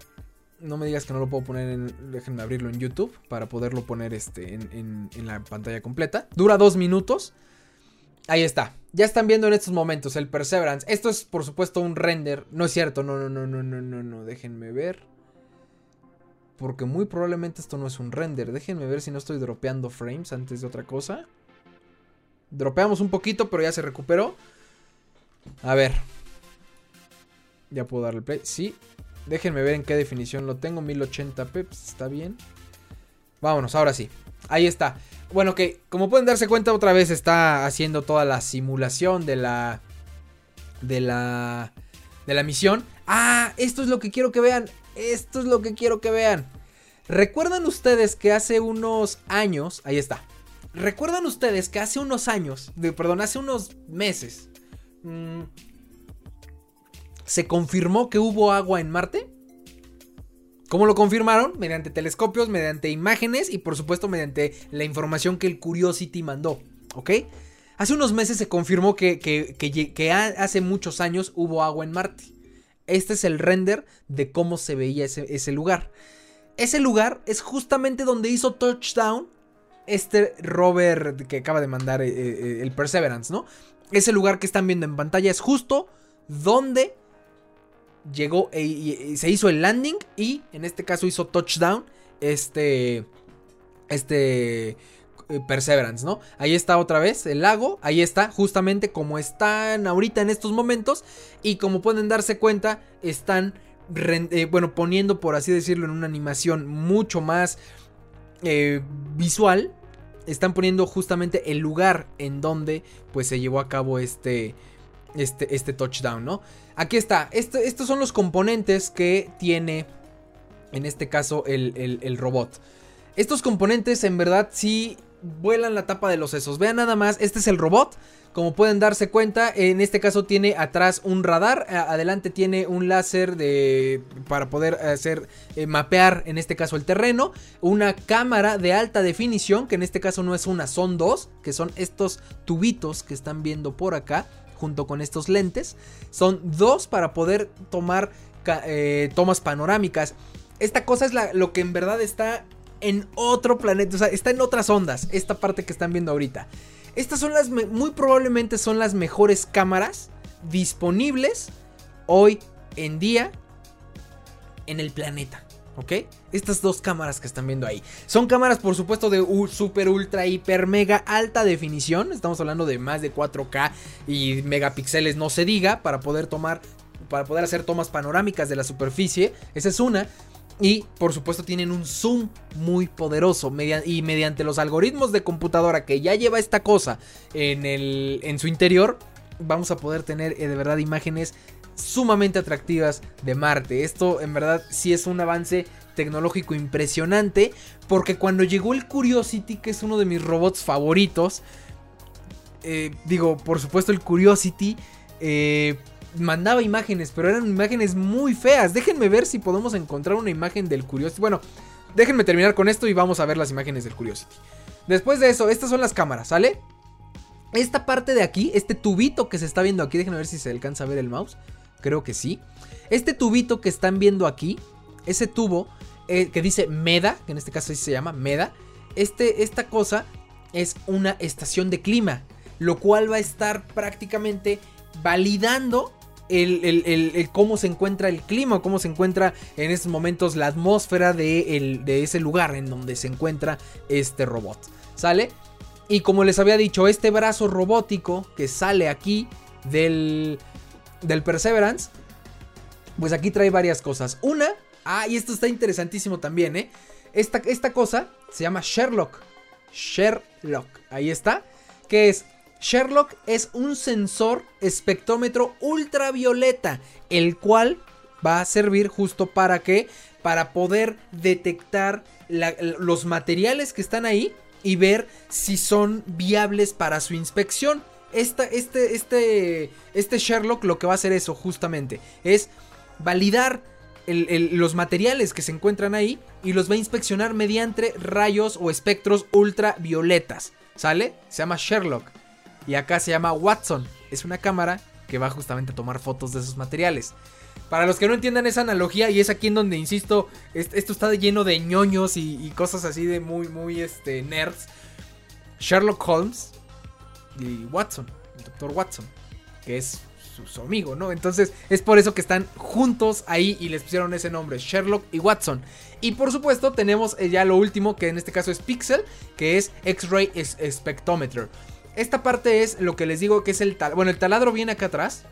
no me digas que no lo puedo poner en. Déjenme abrirlo en YouTube para poderlo poner este, en, la pantalla completa. Dura dos minutos. Ahí está. Ya están viendo en estos momentos el Perseverance. Esto es, por supuesto, un render. No es cierto. No, no, no, no, no, no, no. Déjenme ver. Porque muy probablemente esto no es un render. Déjenme ver si no estoy dropeando frames antes de otra cosa. Dropeamos un poquito, pero ya se recuperó. A ver. Ya puedo darle play. Sí, Déjenme ver en qué definición lo tengo. 1080p, pues, está bien. Vámonos, ahora sí. Ahí está. Bueno, que como pueden darse cuenta, otra vez está haciendo toda la simulación de la. De la. De la misión. Ah, esto es lo que quiero que vean. Esto es lo que quiero que vean. ¿Recuerdan ustedes que hace unos años. Ahí está. ¿Recuerdan ustedes que hace unos años. De, perdón, hace unos meses. Mmm, se confirmó que hubo agua en Marte. ¿Cómo lo confirmaron? Mediante telescopios, mediante imágenes y por supuesto mediante la información que el Curiosity mandó. ¿Ok? Hace unos meses se confirmó que, que, hace muchos años hubo agua en Marte. Este es el render de cómo se veía ese, lugar. Ese lugar es justamente donde hizo touchdown este rover que acaba de mandar eh, eh, el Perseverance, ¿no? Ese lugar que están viendo en pantalla es justo donde llegó e, y, se hizo el landing y en este caso hizo touchdown este este eh, Perseverance, ¿no? Ahí está otra vez el lago, ahí está justamente como están ahorita en estos momentos y como pueden darse cuenta están eh, bueno poniendo por así decirlo en una animación mucho más eh, visual están poniendo justamente el lugar en donde pues se llevó a cabo este este, este touchdown, ¿no? Aquí está, estos son los componentes que tiene, en este caso, el, robot. Estos componentes en verdad sí vuelan la tapa de los sesos. Vean nada más, este es el robot. Como pueden darse cuenta, en este caso tiene atrás un radar, adelante tiene un láser de para poder hacer eh, mapear en este caso el terreno, una cámara de alta definición, que en este caso no es una, son dos, que son estos tubitos que están viendo por acá junto con estos lentes. Son dos para poder tomar eh, tomas panorámicas. Esta cosa es lo que en verdad está en otro planeta, o sea, está en otras ondas, esta parte que están viendo ahorita. Estas son las, muy probablemente son las mejores cámaras disponibles hoy en día en el planeta. ¿Ok? Estas dos cámaras que están viendo ahí. Son cámaras, por supuesto, de super, ultra, hiper, mega alta definición. Estamos hablando de más de 4K y megapíxeles, no se diga, para poder tomar, para poder hacer tomas panorámicas de la superficie. Esa es una. Y por supuesto tienen un zoom muy poderoso. y mediante los algoritmos de computadora que ya lleva esta cosa en, el, en su interior, vamos a poder tener eh, de verdad imágenes sumamente atractivas de Marte. Esto en verdad sí es un avance tecnológico impresionante porque cuando llegó el Curiosity, que es uno de mis robots favoritos, eh, digo, por supuesto el Curiosity eh, mandaba imágenes, pero eran imágenes muy feas. Déjenme ver si podemos encontrar una imagen del Curiosity. Bueno, déjenme terminar con esto y vamos a ver las imágenes del Curiosity. Después de eso, estas son las cámaras, ¿sale? Esta parte de aquí, este tubito que se está viendo aquí, déjenme ver si se alcanza a ver el mouse creo que sí. Este tubito que están viendo aquí, ese tubo eh, que dice MEDA, que en este caso se llama MEDA, este, esta cosa es una estación de clima, lo cual va a estar prácticamente validando el, cómo se encuentra el clima, cómo se encuentra en estos momentos la atmósfera de, de ese lugar en donde se encuentra este robot. ¿Sale? Y como les había dicho, este brazo robótico que sale aquí del, del Perseverance, pues aquí trae varias cosas. Una, ah, y esto está interesantísimo también, ¿eh? Esta, esta cosa se llama Sherlock. Sherlock, ahí está. Que es Sherlock es un sensor espectrómetro ultravioleta, el cual va a servir justo para que, para poder detectar los materiales que están ahí y ver si son viables para su inspección. Este, este, este Sherlock lo que va a hacer eso justamente es validar los materiales que se encuentran ahí y los va a inspeccionar mediante rayos o espectros ultravioletas. ¿Sale? Se llama Sherlock. Y acá se llama Watson. Es una cámara que va justamente a tomar fotos de esos materiales. Para los que no entiendan esa analogía, y es aquí en donde insisto, esto está lleno de ñoños y, cosas así de muy, muy este, nerds. Sherlock Holmes y Watson, el doctor Watson, que es su, amigo, ¿no? Entonces es por eso que están juntos ahí y les pusieron ese nombre, Sherlock y Watson. Y por supuesto tenemos eh, ya lo último, que en este caso es Pixel, que es X-Ray Spectrometer. Esta parte es lo que les digo que es el taladro. Bueno, el taladro viene acá atrás.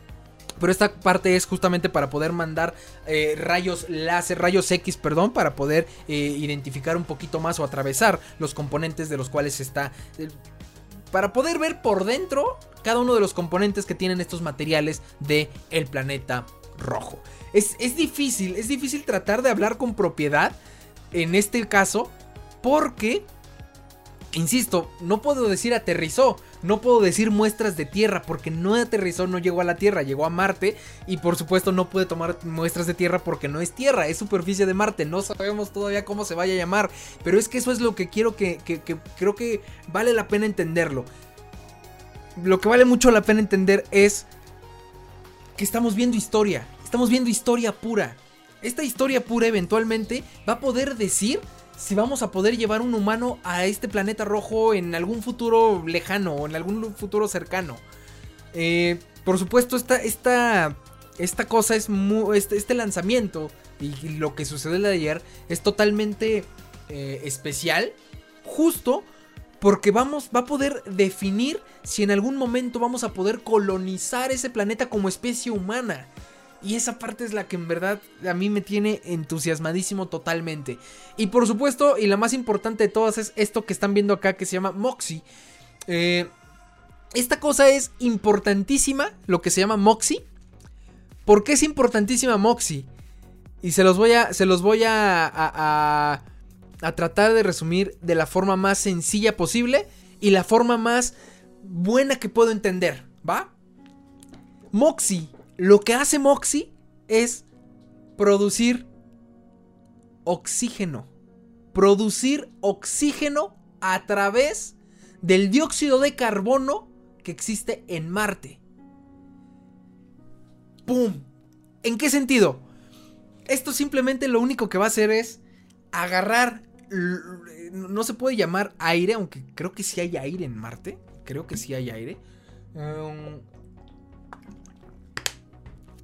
Pero esta parte es justamente para poder mandar eh, rayos láser, rayos X, perdón, para poder eh, identificar un poquito más o atravesar los componentes de los cuales está. Para poder ver por dentro cada uno de los componentes que tienen estos materiales del el planeta rojo. Es, es difícil, es difícil tratar de hablar con propiedad en este caso porque Insisto, no puedo decir aterrizó, no puedo decir muestras de tierra porque no aterrizó, no llegó a la Tierra, llegó a Marte y por supuesto no puede tomar muestras de tierra porque no es tierra, es superficie de Marte, no sabemos todavía cómo se vaya a llamar, pero es que eso es lo que quiero que, que creo que vale la pena entenderlo. Lo que vale mucho la pena entender es que estamos viendo historia, estamos viendo historia pura. Esta historia pura eventualmente va a poder decir si vamos a poder llevar un humano a este planeta rojo en algún futuro lejano o en algún futuro cercano. Eh, por supuesto, esta, esta, esta cosa es muy, este, este, lanzamiento y, lo que sucedió el de ayer es totalmente eh, especial. Justo porque vamos, va a poder definir si en algún momento vamos a poder colonizar ese planeta como especie humana. Y esa parte es la que en verdad a mí me tiene entusiasmadísimo totalmente. Y por supuesto, y la más importante de todas es esto que están viendo acá que se llama Moxie. Eh, esta cosa es importantísima, lo que se llama Moxie. ¿Por qué es importantísima Moxie? Y se los voy a, se los voy a, a, a tratar de resumir de la forma más sencilla posible y la forma más buena que puedo entender, ¿va? Moxie lo que hace Moxie es producir oxígeno. Producir oxígeno a través del dióxido de carbono que existe en Marte. ¡Pum! ¿En qué sentido? Esto simplemente lo único que va a hacer es agarrar... No se puede llamar aire, aunque creo que sí hay aire en Marte. Creo que sí hay aire. Um,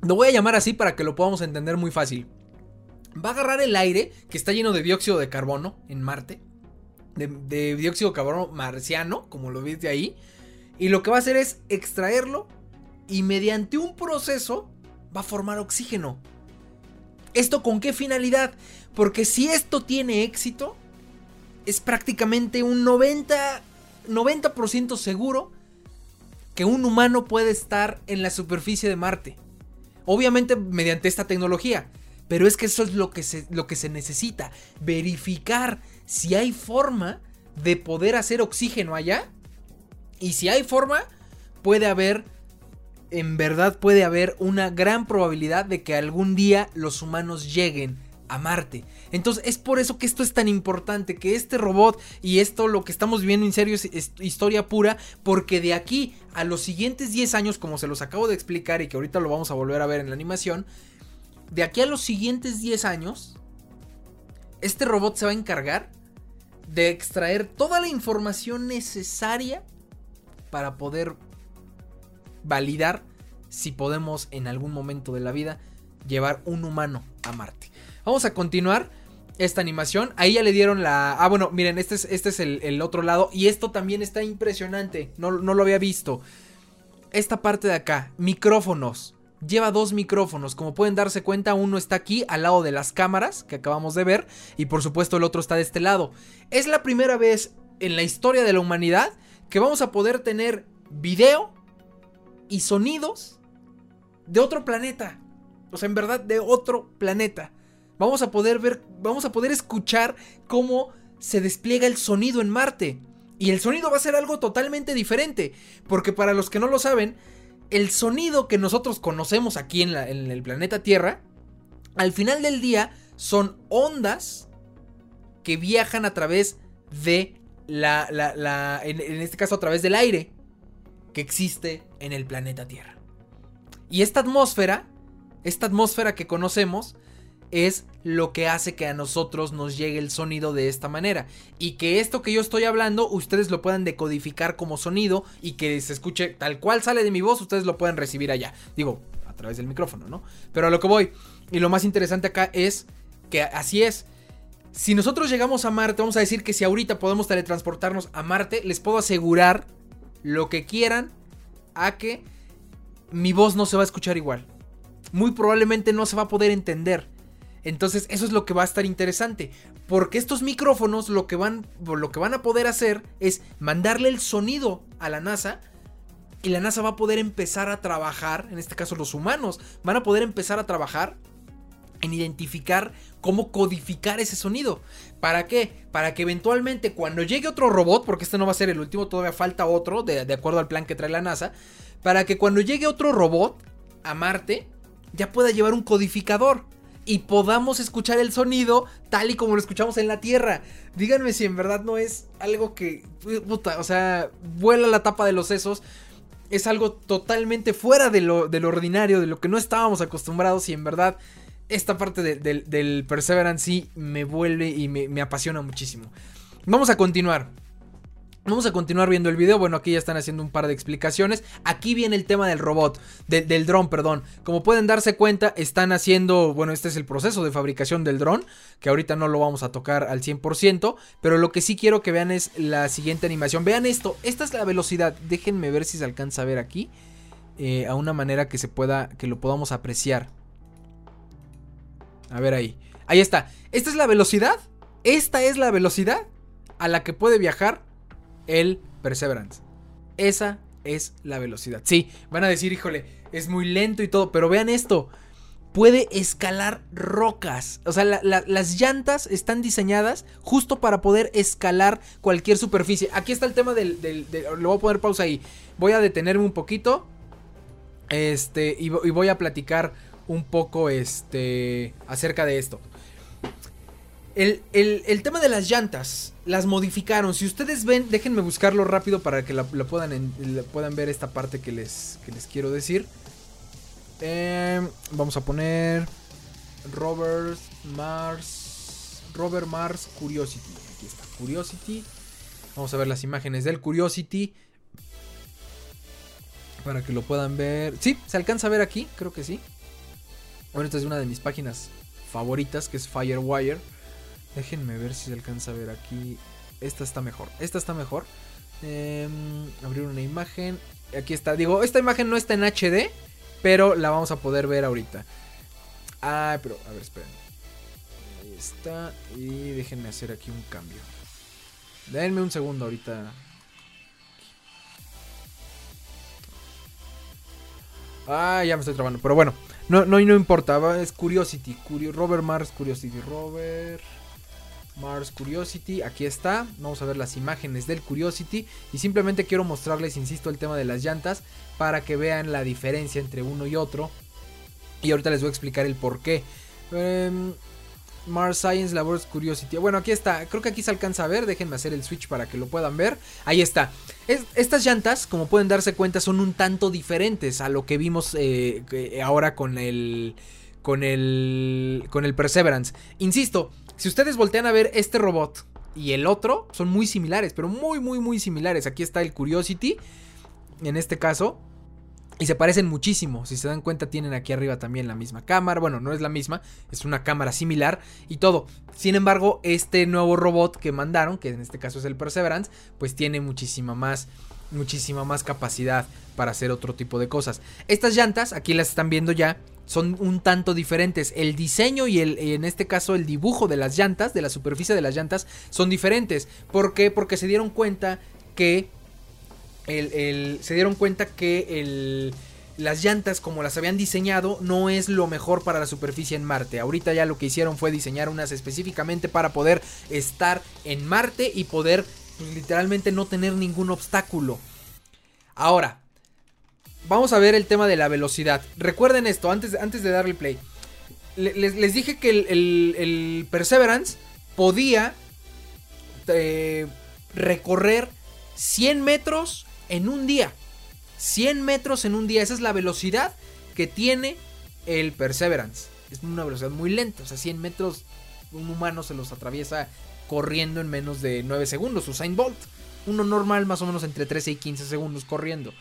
lo voy a llamar así para que lo podamos entender muy fácil. Va a agarrar el aire que está lleno de dióxido de carbono en Marte. De, dióxido de carbono marciano, como lo ves de ahí. Y lo que va a hacer es extraerlo y mediante un proceso va a formar oxígeno. ¿Esto con qué finalidad? Porque si esto tiene éxito, es prácticamente un 90%, 90 seguro que un humano puede estar en la superficie de Marte. Obviamente mediante esta tecnología. Pero es que eso es lo que se, lo que se necesita. Verificar si hay forma de poder hacer oxígeno allá. Y si hay forma, puede haber, en verdad puede haber una gran probabilidad de que algún día los humanos lleguen a Marte. Entonces es por eso que esto es tan importante, que este robot y esto lo que estamos viendo en serio es, historia pura, porque de aquí a los siguientes 10 años, como se los acabo de explicar y que ahorita lo vamos a volver a ver en la animación, de aquí a los siguientes 10 años, este robot se va a encargar de extraer toda la información necesaria para poder validar si podemos en algún momento de la vida llevar un humano a Marte. Vamos a continuar esta animación. Ahí ya le dieron la... Ah, bueno, miren, este es, este es el, otro lado. Y esto también está impresionante. No, no lo había visto. Esta parte de acá, micrófonos. Lleva dos micrófonos. Como pueden darse cuenta, uno está aquí al lado de las cámaras que acabamos de ver. Y por supuesto el otro está de este lado. Es la primera vez en la historia de la humanidad que vamos a poder tener video y sonidos de otro planeta. O sea, en verdad, de otro planeta. Vamos a poder ver, vamos a poder escuchar cómo se despliega el sonido en Marte. Y el sonido va a ser algo totalmente diferente. Porque para los que no lo saben, el sonido que nosotros conocemos aquí en, el planeta Tierra, al final del día son ondas que viajan a través de la, en este caso a través del aire que existe en el planeta Tierra. Y esta atmósfera, esta atmósfera que conocemos, es lo que hace que a nosotros nos llegue el sonido de esta manera. Y que esto que yo estoy hablando, ustedes lo puedan decodificar como sonido y que se escuche tal cual sale de mi voz, ustedes lo pueden recibir allá. Digo, a través del micrófono, ¿no? Pero a lo que voy. Y lo más interesante acá es que así es. Si nosotros llegamos a Marte, vamos a decir que si ahorita podemos teletransportarnos a Marte, les puedo asegurar lo que quieran a que mi voz no se va a escuchar igual. Muy probablemente no se va a poder entender. Entonces eso es lo que va a estar interesante. Porque estos micrófonos lo que van, lo que van a poder hacer es mandarle el sonido a la NASA. Y la NASA va a poder empezar a trabajar, en este caso los humanos, van a poder empezar a trabajar en identificar cómo codificar ese sonido. ¿Para qué? Para que eventualmente cuando llegue otro robot, porque este no va a ser el último, todavía falta otro, de, de acuerdo al plan que trae la NASA, para que cuando llegue otro robot a Marte, ya pueda llevar un codificador y podamos escuchar el sonido tal y como lo escuchamos en la Tierra. Díganme si en verdad no es algo que, puta, o sea, vuela la tapa de los sesos. Es algo totalmente fuera de lo, ordinario, de lo que no estábamos acostumbrados y en verdad esta parte del Perseverance sí me vuelve y me, me apasiona muchísimo. Vamos a continuar. Vamos a continuar viendo el video. Bueno, aquí ya están haciendo un par de explicaciones. Aquí viene el tema del robot, del dron, perdón. Como pueden darse cuenta, están haciendo, bueno, este es el proceso de fabricación del dron, que ahorita no lo vamos a tocar al 100%, pero lo que sí quiero que vean es la siguiente animación. Vean esto, esta es la velocidad. Déjenme ver si se alcanza a ver aquí, eh, a una manera que se pueda, que lo podamos apreciar. A ver ahí. Ahí está. Esta es la velocidad. Esta es la velocidad a la que puede viajar el Perseverance. Esa es la velocidad. Sí, van a decir, híjole, es muy lento y todo, pero vean esto. Puede escalar rocas. O sea, las llantas están diseñadas justo para poder escalar cualquier superficie. Aquí está el tema del... le voy a poner pausa ahí. Voy a detenerme un poquito. Este, y, y voy a platicar un poco este, acerca de esto. El, tema de las llantas, las modificaron. Si ustedes ven, déjenme buscarlo rápido para que la, puedan, puedan ver esta parte que les, les quiero decir. Em, vamos a poner Robert Mars. Robert Mars Curiosity. Aquí está, Curiosity. Vamos a ver las imágenes del Curiosity. Para que lo puedan ver. Sí, se alcanza a ver aquí, creo que sí. Bueno, esta es una de mis páginas favoritas, que es Firewire. Déjenme ver si se alcanza a ver aquí. Esta está mejor. Esta está mejor. Em, abrir una imagen. Aquí está. Digo, esta imagen no está en HD. Pero la vamos a poder ver ahorita. Ah, pero, a ver, esperen. Ahí está. Y déjenme hacer aquí un cambio. Denme un segundo ahorita. Ah, ya me estoy trabando. Pero bueno, no, no, no importa. Es Curiosity. Robert Mars, Curiosity. Robert. Mars Curiosity, aquí está, vamos a ver las imágenes del Curiosity y simplemente quiero mostrarles, insisto, el tema de las llantas para que vean la diferencia entre uno y otro y ahorita les voy a explicar el por qué. Em, Mars Science Labors Curiosity. Bueno, aquí está. Creo que aquí se alcanza a ver. Déjenme hacer el switch para que lo puedan ver. Ahí está. estas llantas, como pueden darse cuenta, son un tanto diferentes a lo que vimos eh, ahora con el. Con el. Con el Perseverance. Insisto, si ustedes voltean a ver este robot y el otro, son muy similares, pero muy, muy, muy similares. Aquí está el Curiosity. En este caso. Y se parecen muchísimo. Si se dan cuenta, tienen aquí arriba también la misma cámara. Bueno, no es la misma, es una cámara similar y todo. Sin embargo, este nuevo robot que mandaron, que en este caso es el Perseverance, pues tiene muchísima más, muchísima más capacidad para hacer otro tipo de cosas. Estas llantas, aquí las están viendo ya, son un tanto diferentes. El diseño y el, en este caso el dibujo de las llantas, de la superficie de las llantas, son diferentes. ¿Por qué? Porque se dieron cuenta que se dieron cuenta que las llantas como las habían diseñado no es lo mejor para la superficie en Marte. Ahorita ya lo que hicieron fue diseñar unas específicamente para poder estar en Marte y poder literalmente no tener ningún obstáculo. Ahora, vamos a ver el tema de la velocidad. Recuerden esto, antes, antes de darle play. Les, dije que el, Perseverance podía eh, recorrer 100 metros en un día. 100 metros en un día. Esa es la velocidad que tiene el Perseverance. Es una velocidad muy lenta. O sea, 100 metros un humano se los atraviesa corriendo en menos de 9 segundos. Usain Bolt. Uno normal más o menos entre 13 y 15 segundos corriendo.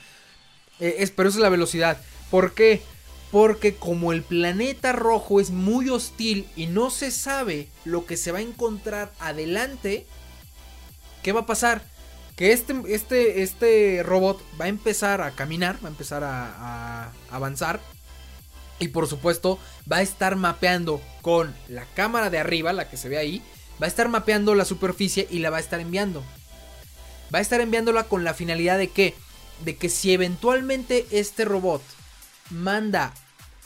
Eh, es, pero esa es la velocidad. ¿Por qué? Porque como el planeta rojo es muy hostil y no se sabe lo que se va a encontrar adelante, ¿qué va a pasar? que este, este, este robot va a empezar a caminar, va a empezar a, avanzar. Y por supuesto va a estar mapeando con la cámara de arriba, la que se ve ahí. Va a estar mapeando la superficie y la va a estar enviando. Va a estar enviándola con la finalidad de que, de que si eventualmente este robot manda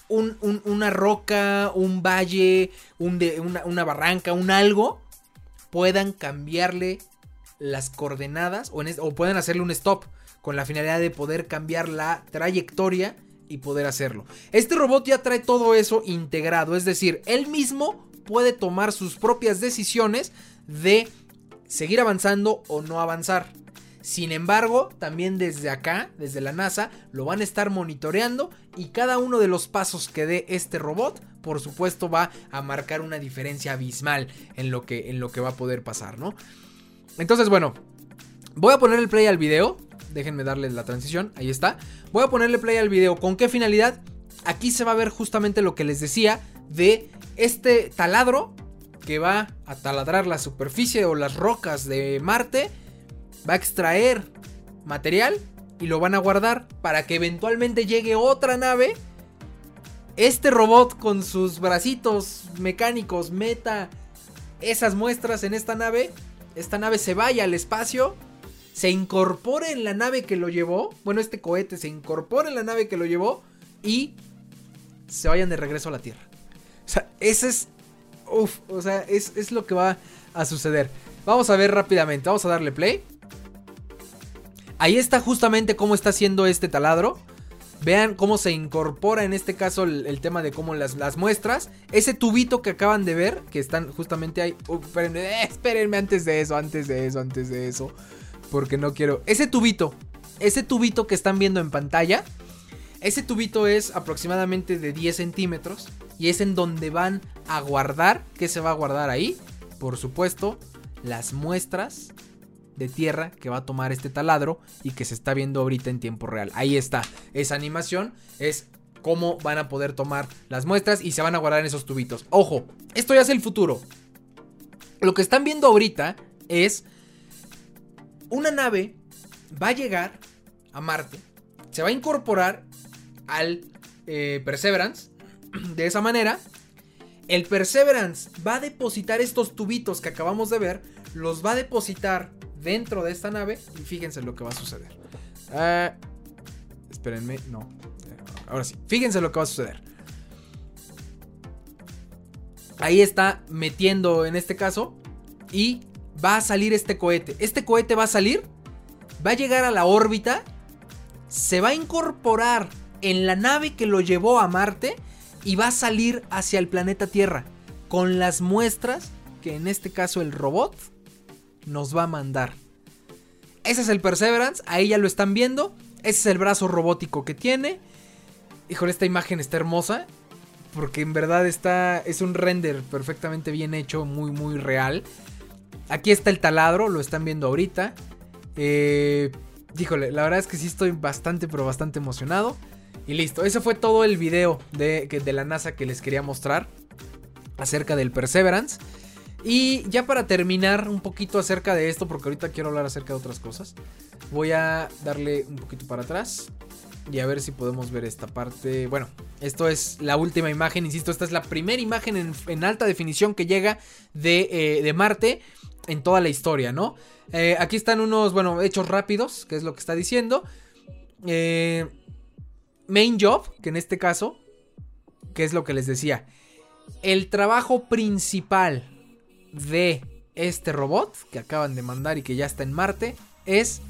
una roca, un valle, una, una barranca, un algo, puedan cambiarle las coordenadas o, pueden hacerle un stop con la finalidad de poder cambiar la trayectoria y poder hacerlo. Este robot ya trae todo eso integrado, es decir, él mismo puede tomar sus propias decisiones de seguir avanzando o no avanzar. Sin embargo, también desde acá, desde la NASA, lo van a estar monitoreando y cada uno de los pasos que dé este robot, por supuesto, va a marcar una diferencia abismal en lo que, en lo que va a poder pasar, ¿no? Entonces, bueno, voy a ponerle play al video. Déjenme darle la transición, ahí está. Voy a ponerle play al video. ¿Con qué finalidad? Aquí se va a ver justamente lo que les decía de este taladro que va a taladrar la superficie o las rocas de Marte. Va a extraer material y lo van a guardar para que eventualmente llegue otra nave. Este robot con sus bracitos mecánicos meta esas muestras en esta nave esta nave se vaya al espacio, se incorpore en la nave que lo llevó, bueno, este cohete se incorpora en la nave que lo llevó y se vayan de regreso a la Tierra. O sea, ese es... Uf, o sea, es, es lo que va a suceder. Vamos a ver rápidamente, vamos a darle play. Ahí está justamente cómo está haciendo este taladro. Vean cómo se incorpora en este caso el, tema de cómo las, muestras. Ese tubito que acaban de ver, que están justamente ahí. Eh, espérenme, antes de eso, antes de eso, antes de eso. Porque no quiero. Ese tubito, ese tubito que están viendo en pantalla. Ese tubito es aproximadamente de 10 centímetros. Y es en donde van a guardar. ¿Qué se va a guardar ahí? Por supuesto, las muestras de tierra que va a tomar este taladro y que se está viendo ahorita en tiempo real. Ahí está, esa animación es cómo van a poder tomar las muestras y se van a guardar en esos tubitos. Ojo, esto ya es el futuro. Lo que están viendo ahorita es una nave va a llegar a Marte, se va a incorporar al eh, Perseverance de esa manera. El Perseverance va a depositar estos tubitos que acabamos de ver, los va a depositar dentro de esta nave y fíjense lo que va a suceder. Ah, espérenme, no. Ahora sí, fíjense lo que va a suceder. Ahí está metiendo en este caso y va a salir este cohete. Este cohete va a salir, va a llegar a la órbita, se va a incorporar en la nave que lo llevó a Marte y va a salir hacia el planeta Tierra. con las muestras que en este caso el robot nos va a mandar. Ese es el Perseverance, ahí ya lo están viendo. Ese es el brazo robótico que tiene. Híjole, esta imagen está hermosa. Porque en verdad está. Es un render perfectamente bien hecho, muy, muy real. Aquí está el taladro, lo están viendo ahorita. Eh, híjole, la verdad es que sí estoy bastante, pero bastante emocionado. Y listo, ese fue todo el video de, de la NASA que les quería mostrar acerca del Perseverance. Y ya para terminar un poquito acerca de esto, porque ahorita quiero hablar acerca de otras cosas, voy a darle un poquito para atrás y a ver si podemos ver esta parte. Bueno, esto es la última imagen, insisto, esta es la primera imagen en, alta definición que llega de, eh, de, Marte en toda la historia, ¿no? Eh, aquí están unos, bueno, hechos rápidos, que es lo que está diciendo. Eh, main job, que en este caso, que es lo que les decía. El trabajo principal de este robot que acaban de mandar y que ya está en Marte es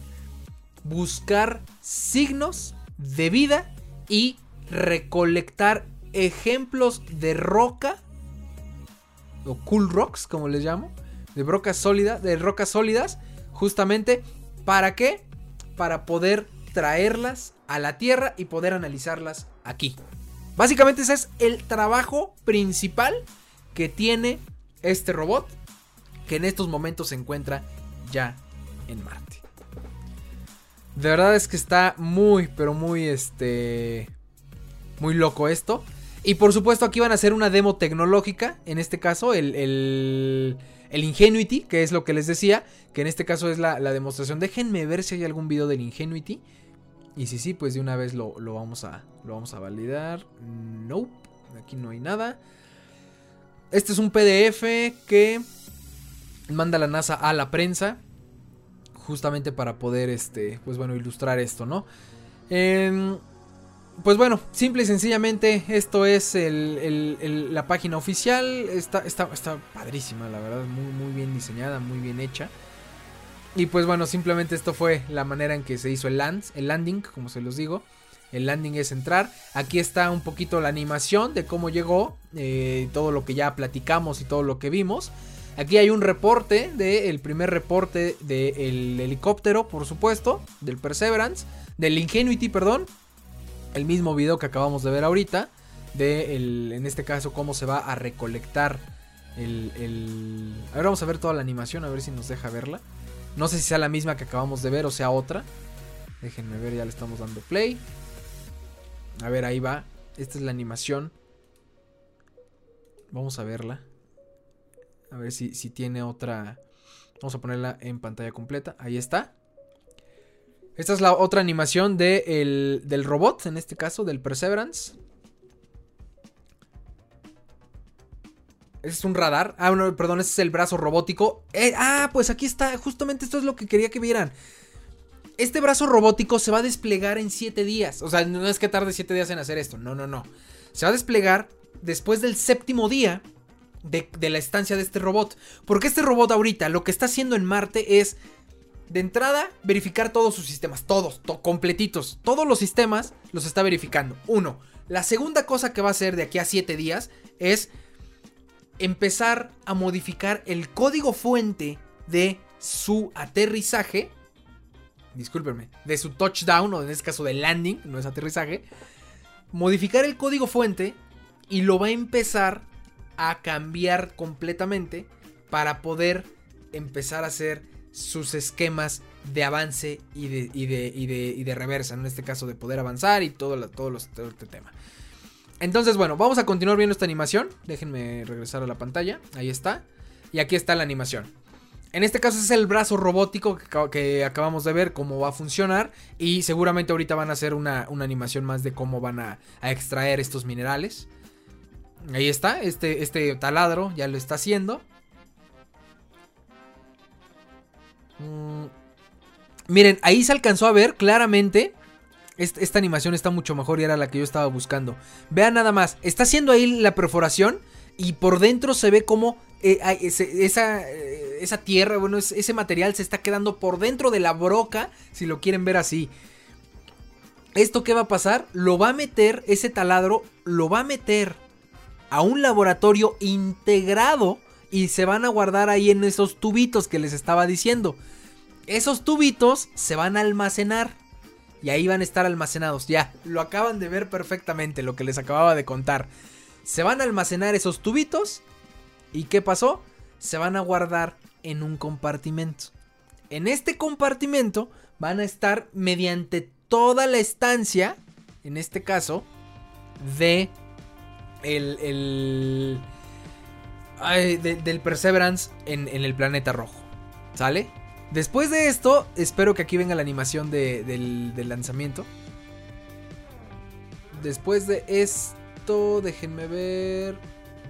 buscar signos de vida y recolectar ejemplos de roca o cool rocks como les llamo, de rocas sólidas, de rocas sólidas, justamente para qué? Para poder traerlas a la Tierra y poder analizarlas aquí. Básicamente ese es el trabajo principal que tiene este robot que en estos momentos se encuentra ya en Marte. De verdad es que está muy, pero muy, este, muy loco esto. Y por supuesto aquí van a hacer una demo tecnológica, en este caso el, el, el Ingenuity, que es lo que les decía, que en este caso es la, la, demostración. Déjenme ver si hay algún video del Ingenuity. Y si sí, pues de una vez lo, lo, vamos, a, lo vamos a validar. Nope, aquí no hay nada. Este es un PDF que manda la NASA a la prensa. Justamente para poder, este, pues bueno, ilustrar esto, ¿no? Em, pues bueno, simple y sencillamente, esto es la página oficial. Está, está, está padrísima, la verdad. Muy, muy bien diseñada, muy bien hecha. Y pues bueno, simplemente esto fue la manera en que se hizo el, el landing, como se los digo. El landing es entrar. Aquí está un poquito la animación de cómo llegó. Eh, todo lo que ya platicamos y todo lo que vimos. Aquí hay un reporte del primer reporte del helicóptero, por supuesto, del Perseverance, del Ingenuity, perdón. El mismo video que acabamos de ver ahorita, de en este caso cómo se va a recolectar el, el... Vamos a ver toda la animación, a ver si nos deja verla. No sé si sea la misma que acabamos de ver o sea otra. Déjenme ver, ya le estamos dando play. A ver, ahí va. Esta es la animación. Vamos a verla. A ver si, si tiene otra... Vamos a ponerla en pantalla completa. Ahí está. Esta es la otra animación de del robot, en este caso, del Perseverance. Ese es un radar. Ah, no, perdón, ese es el brazo robótico. Eh, ah, pues aquí está. Justamente esto es lo que quería que vieran este brazo robótico se va a desplegar en 7 días. O sea, no es que tarde 7 días en hacer esto. No, no, no. Se va a desplegar después del séptimo día de, la estancia de este robot. Porque este robot ahorita lo que está haciendo en Marte es, de entrada, verificar todos sus sistemas. Todos, completitos. Todos los sistemas los está verificando. Uno. La segunda cosa que va a hacer de aquí a 7 días es empezar a modificar el código fuente de su aterrizaje discúlpenme, de su touchdown, o en este caso de landing, no es aterrizaje, modificar el código fuente y lo va a empezar a cambiar completamente para poder empezar a hacer sus esquemas de avance y de, y de, de, reversa, en este caso de poder avanzar y todo, todo, los, todo este tema. Entonces, bueno, vamos a continuar viendo esta animación. Déjenme regresar a la pantalla. Ahí está. Y aquí está la animación. En este caso es el brazo robótico que, acabamos de ver cómo va a funcionar. Y seguramente ahorita van a hacer una, animación más de cómo van a, extraer estos minerales. Ahí está, este, este taladro ya lo está haciendo. Mm, miren, ahí se alcanzó a ver claramente. esta animación está mucho mejor y era la que yo estaba buscando. Vean nada más, está haciendo ahí la perforación y por dentro se ve como eh, esa, eh, esa, tierra, bueno, ese material se está quedando por dentro de la broca, si lo quieren ver así. ¿Esto qué va a pasar? Lo va a meter, ese taladro, lo va a meter a un laboratorio integrado y se van a guardar ahí en esos tubitos que les estaba diciendo. Esos tubitos se van a almacenar y ahí van a estar almacenados. Ya, lo acaban de ver perfectamente lo que les acababa de contar. Se van a almacenar esos tubitos y ¿qué pasó? Se van a guardar en un compartimento. En este compartimento van a estar mediante toda la estancia, en este caso, de el, del Perseverance en, el planeta rojo. ¿Sale? Después de esto, espero que aquí venga la animación del, lanzamiento. Después de esto, déjenme ver.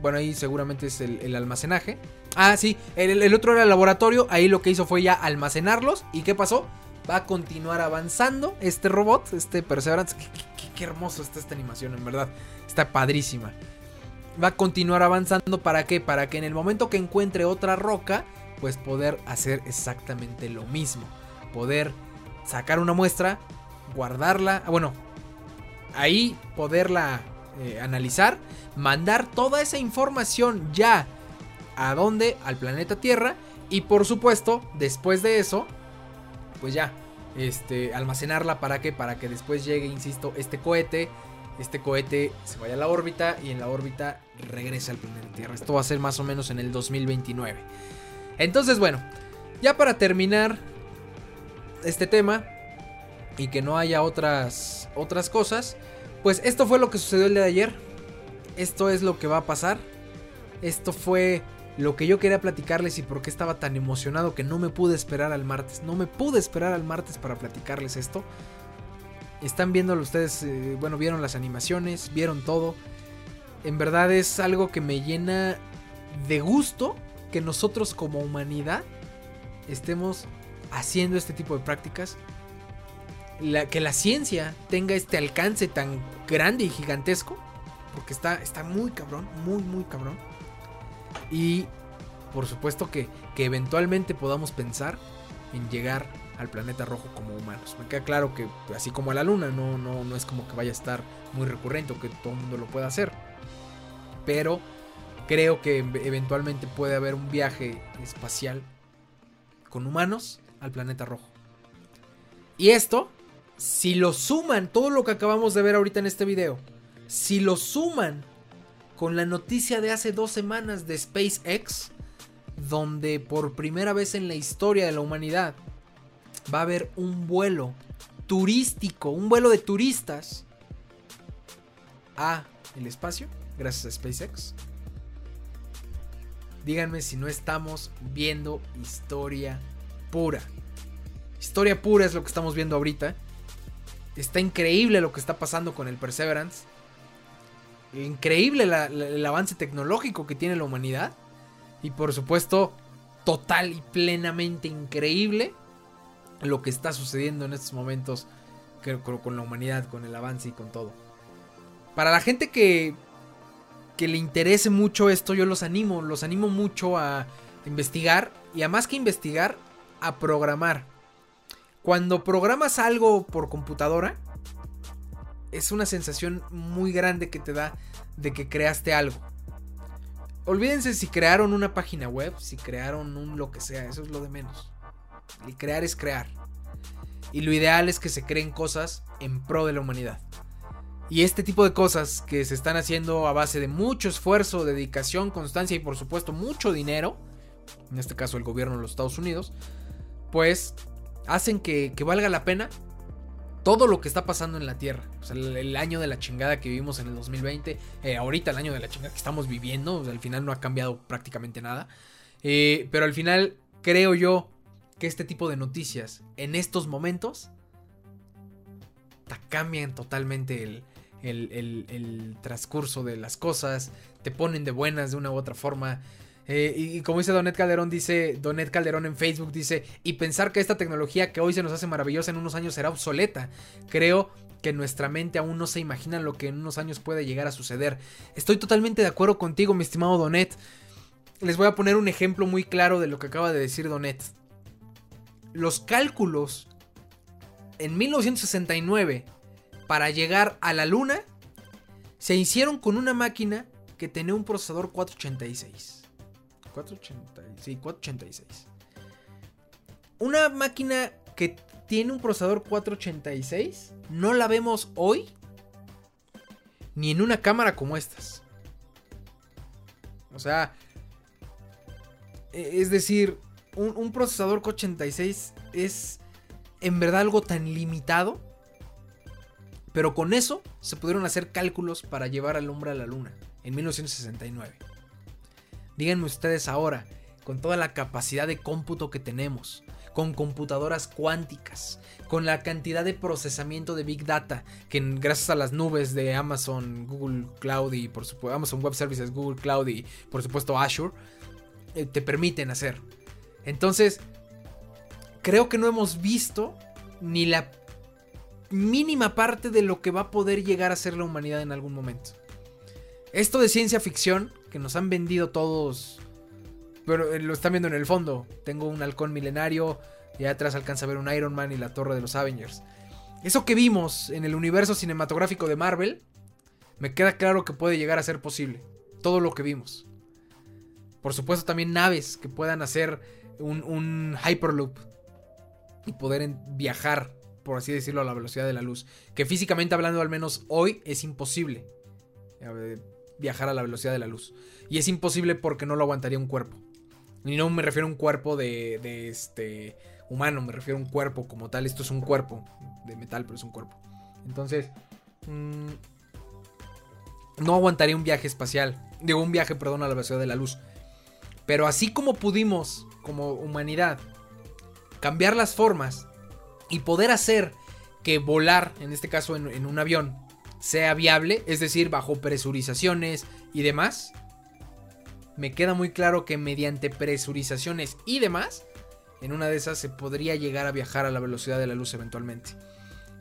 Bueno, ahí seguramente es el, almacenaje. Ah, sí, el, otro era el laboratorio. Ahí lo que hizo fue ya almacenarlos. ¿Y qué pasó? Va a continuar avanzando este robot, este Perseverance. qué hermoso está esta animación, en verdad. Está padrísima. Va a continuar avanzando. ¿Para qué? Para que en el momento que encuentre otra roca, pues poder hacer exactamente lo mismo. Poder sacar una muestra, guardarla. Bueno, ahí poderla eh, analizar. Mandar toda esa información ya. ¿A dónde? Al planeta Tierra. Y por supuesto, después de eso, pues ya, este, almacenarla para que, para que después llegue, insisto, este cohete este cohete se vaya a la órbita y en la órbita regrese al planeta Tierra. Esto va a ser más o menos en el 2029. Entonces, bueno, ya para terminar este tema y que no haya otras otras cosas, pues esto fue lo que sucedió el día de ayer. Esto es lo que va a pasar. Esto fue lo que yo quería platicarles y por qué estaba tan emocionado que no me pude esperar al martes. No me pude esperar al martes para platicarles esto. Están viéndolo ustedes, eh, bueno, vieron las animaciones, vieron todo. En verdad es algo que me llena de gusto que nosotros como humanidad estemos haciendo este tipo de prácticas. Que la ciencia tenga este alcance tan grande y gigantesco. Porque está, está muy cabrón, muy, muy cabrón. Y por supuesto que, que eventualmente podamos pensar en llegar al planeta rojo como humanos. Me queda claro que así como a la luna, no, no, no es como que vaya a estar muy recurrente o que todo el mundo lo pueda hacer. Pero creo que eventualmente puede haber un viaje espacial con humanos al planeta rojo. Y esto, si lo suman, todo lo que acabamos de ver ahorita en este video, si lo suman con la noticia de hace dos semanas de SpaceX, donde por primera vez en la historia de la humanidad va a haber un vuelo turístico, un vuelo de turistas a el espacio, gracias a SpaceX. Díganme si no estamos viendo historia pura. Historia pura es lo que estamos viendo ahorita. Está increíble lo que está pasando con el Perseverance. Increíble el avance tecnológico que tiene la humanidad. Y por supuesto, total y plenamente increíble lo que está sucediendo en estos momentos con la humanidad, con el avance y con todo. Para la gente que, que le interese mucho esto, yo los animo, los animo mucho a investigar y a más que investigar, a programar. Cuando programas algo por computadora, es una sensación muy grande que te da de que creaste algo. Olvídense si crearon una página web, si crearon un lo que sea, eso es lo de menos. Y crear es crear. Y lo ideal es que se creen cosas en pro de la humanidad. Y este tipo de cosas que se están haciendo a base de mucho esfuerzo, dedicación, constancia y por supuesto mucho dinero, en este caso el gobierno de los Estados Unidos, pues hacen que, valga la pena todo lo que está pasando en la Tierra. O sea, el, año de la chingada que vivimos en el 2020, eh, ahorita el año de la chingada que estamos viviendo, al final no ha cambiado prácticamente nada. Eh, pero al final creo yo que este tipo de noticias en estos momentos cambian totalmente el, el, transcurso de las cosas, te ponen de buenas de una u otra forma. Eh, y, como dice Donet Calderón, dice Donet Calderón en Facebook, dice, y pensar que esta tecnología que hoy se nos hace maravillosa en unos años será obsoleta. Creo que nuestra mente aún no se imagina lo que en unos años puede llegar a suceder. Estoy totalmente de acuerdo contigo, mi estimado Donet. Les voy a poner un ejemplo muy claro de lo que acaba de decir Donet los cálculos en 1969 para llegar a la luna se hicieron con una máquina que tenía un procesador 486. 486, sí, 486. Una máquina que tiene un procesador 486 no la vemos hoy ni en una cámara como estas. O sea, e, es decir, un, procesador 486 es en verdad algo tan limitado. Pero con eso se pudieron hacer cálculos para llevar al hombre a la luna en 1969. Díganme ustedes ahora, con toda la capacidad de cómputo que tenemos, con computadoras cuánticas, con la cantidad de procesamiento de Big Data que gracias a las nubes de Amazon, Google Cloud y por supuesto Amazon Web Services, Google Cloud y por supuesto Azure, eh, te permiten hacer. Entonces, creo que no hemos visto ni la mínima parte de lo que va a poder llegar a ser la humanidad en algún momento. Esto de ciencia ficción, que nos han vendido todos pero eh, lo están viendo en el fondo. Tengo un halcón milenario. Y atrás alcanza a ver un Iron Man y la torre de los Avengers. Eso que vimos en el universo cinematográfico de Marvel. Me queda claro que puede llegar a ser posible. Todo lo que vimos. Por supuesto también naves que puedan hacer un, un Hyperloop. Y poder viajar, por así decirlo, a la velocidad de la luz. Que físicamente hablando al menos hoy es imposible. Viajar a la velocidad de la luz. Y es imposible porque no lo aguantaría un cuerpo. Y no me refiero a un cuerpo de, este humano, me refiero a un cuerpo como tal. Esto es un cuerpo de metal, pero es un cuerpo. Entonces, mm, no aguantaría un viaje espacial. Digo, un viaje, perdón, a la velocidad de la luz. Pero así como pudimos, como humanidad, cambiar las formas y poder hacer que volar, en este caso en un avión, sea viable, es decir, bajo presurizaciones y demás, me queda muy claro que mediante presurizaciones y demás, en una de esas se podría llegar a viajar a la velocidad de la luz eventualmente.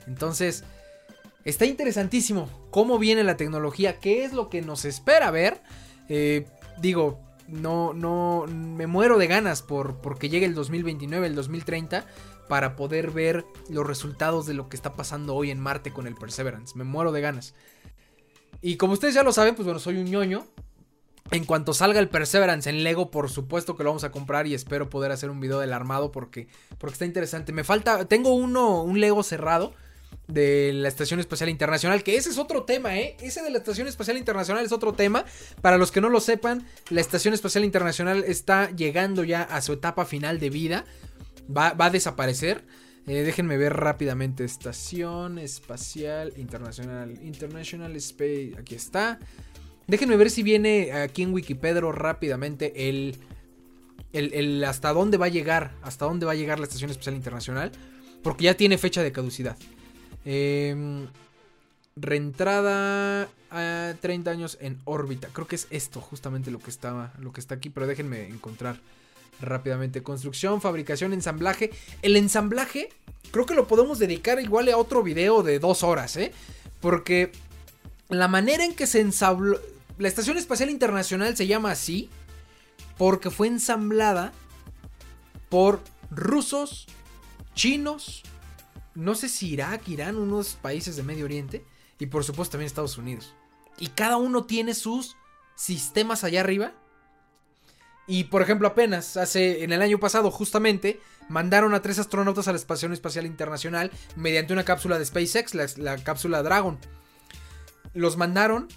Entonces, está interesantísimo cómo viene la tecnología, qué es lo que nos espera ver. Eh, digo, no, no, me muero de ganas por porque llegue el 2029, el 2030, para poder ver los resultados de lo que está pasando hoy en Marte con el Perseverance. Me muero de ganas. Y como ustedes ya lo saben, pues bueno, soy un ñoño. En cuanto salga el Perseverance en Lego, por supuesto que lo vamos a comprar y espero poder hacer un video del armado porque, porque está interesante. Me falta, tengo uno, un Lego cerrado de la Estación Espacial Internacional, que ese es otro tema, ¿eh? Ese de la Estación Espacial Internacional es otro tema. Para los que no lo sepan, la Estación Espacial Internacional está llegando ya a su etapa final de vida. Va, a desaparecer. Eh, déjenme ver rápidamente. Estación Espacial Internacional. International Space. Aquí está. Déjenme ver si viene aquí en Wikipedia rápidamente el, el, hasta dónde va a llegar, hasta dónde va a llegar la Estación Espacial Internacional, porque ya tiene fecha de caducidad. Em, reentrada a 30 años en órbita. Creo que es esto justamente lo que estaba, lo que está aquí, pero déjenme encontrar rápidamente. Construcción, fabricación, ensamblaje. El ensamblaje creo que lo podemos dedicar igual a otro video de dos horas, ¿eh? Porque la manera en que se ensabló, la Estación Espacial Internacional se llama así porque fue ensamblada por rusos, chinos, no sé si Irak, Irán, unos países de Medio Oriente y por supuesto también Estados Unidos. Y cada uno tiene sus sistemas allá arriba. Y por ejemplo, apenas hace en el año pasado justamente mandaron a tres astronautas a la Estación Espacial Internacional mediante una cápsula de SpaceX, la, la cápsula Dragon. Los mandaron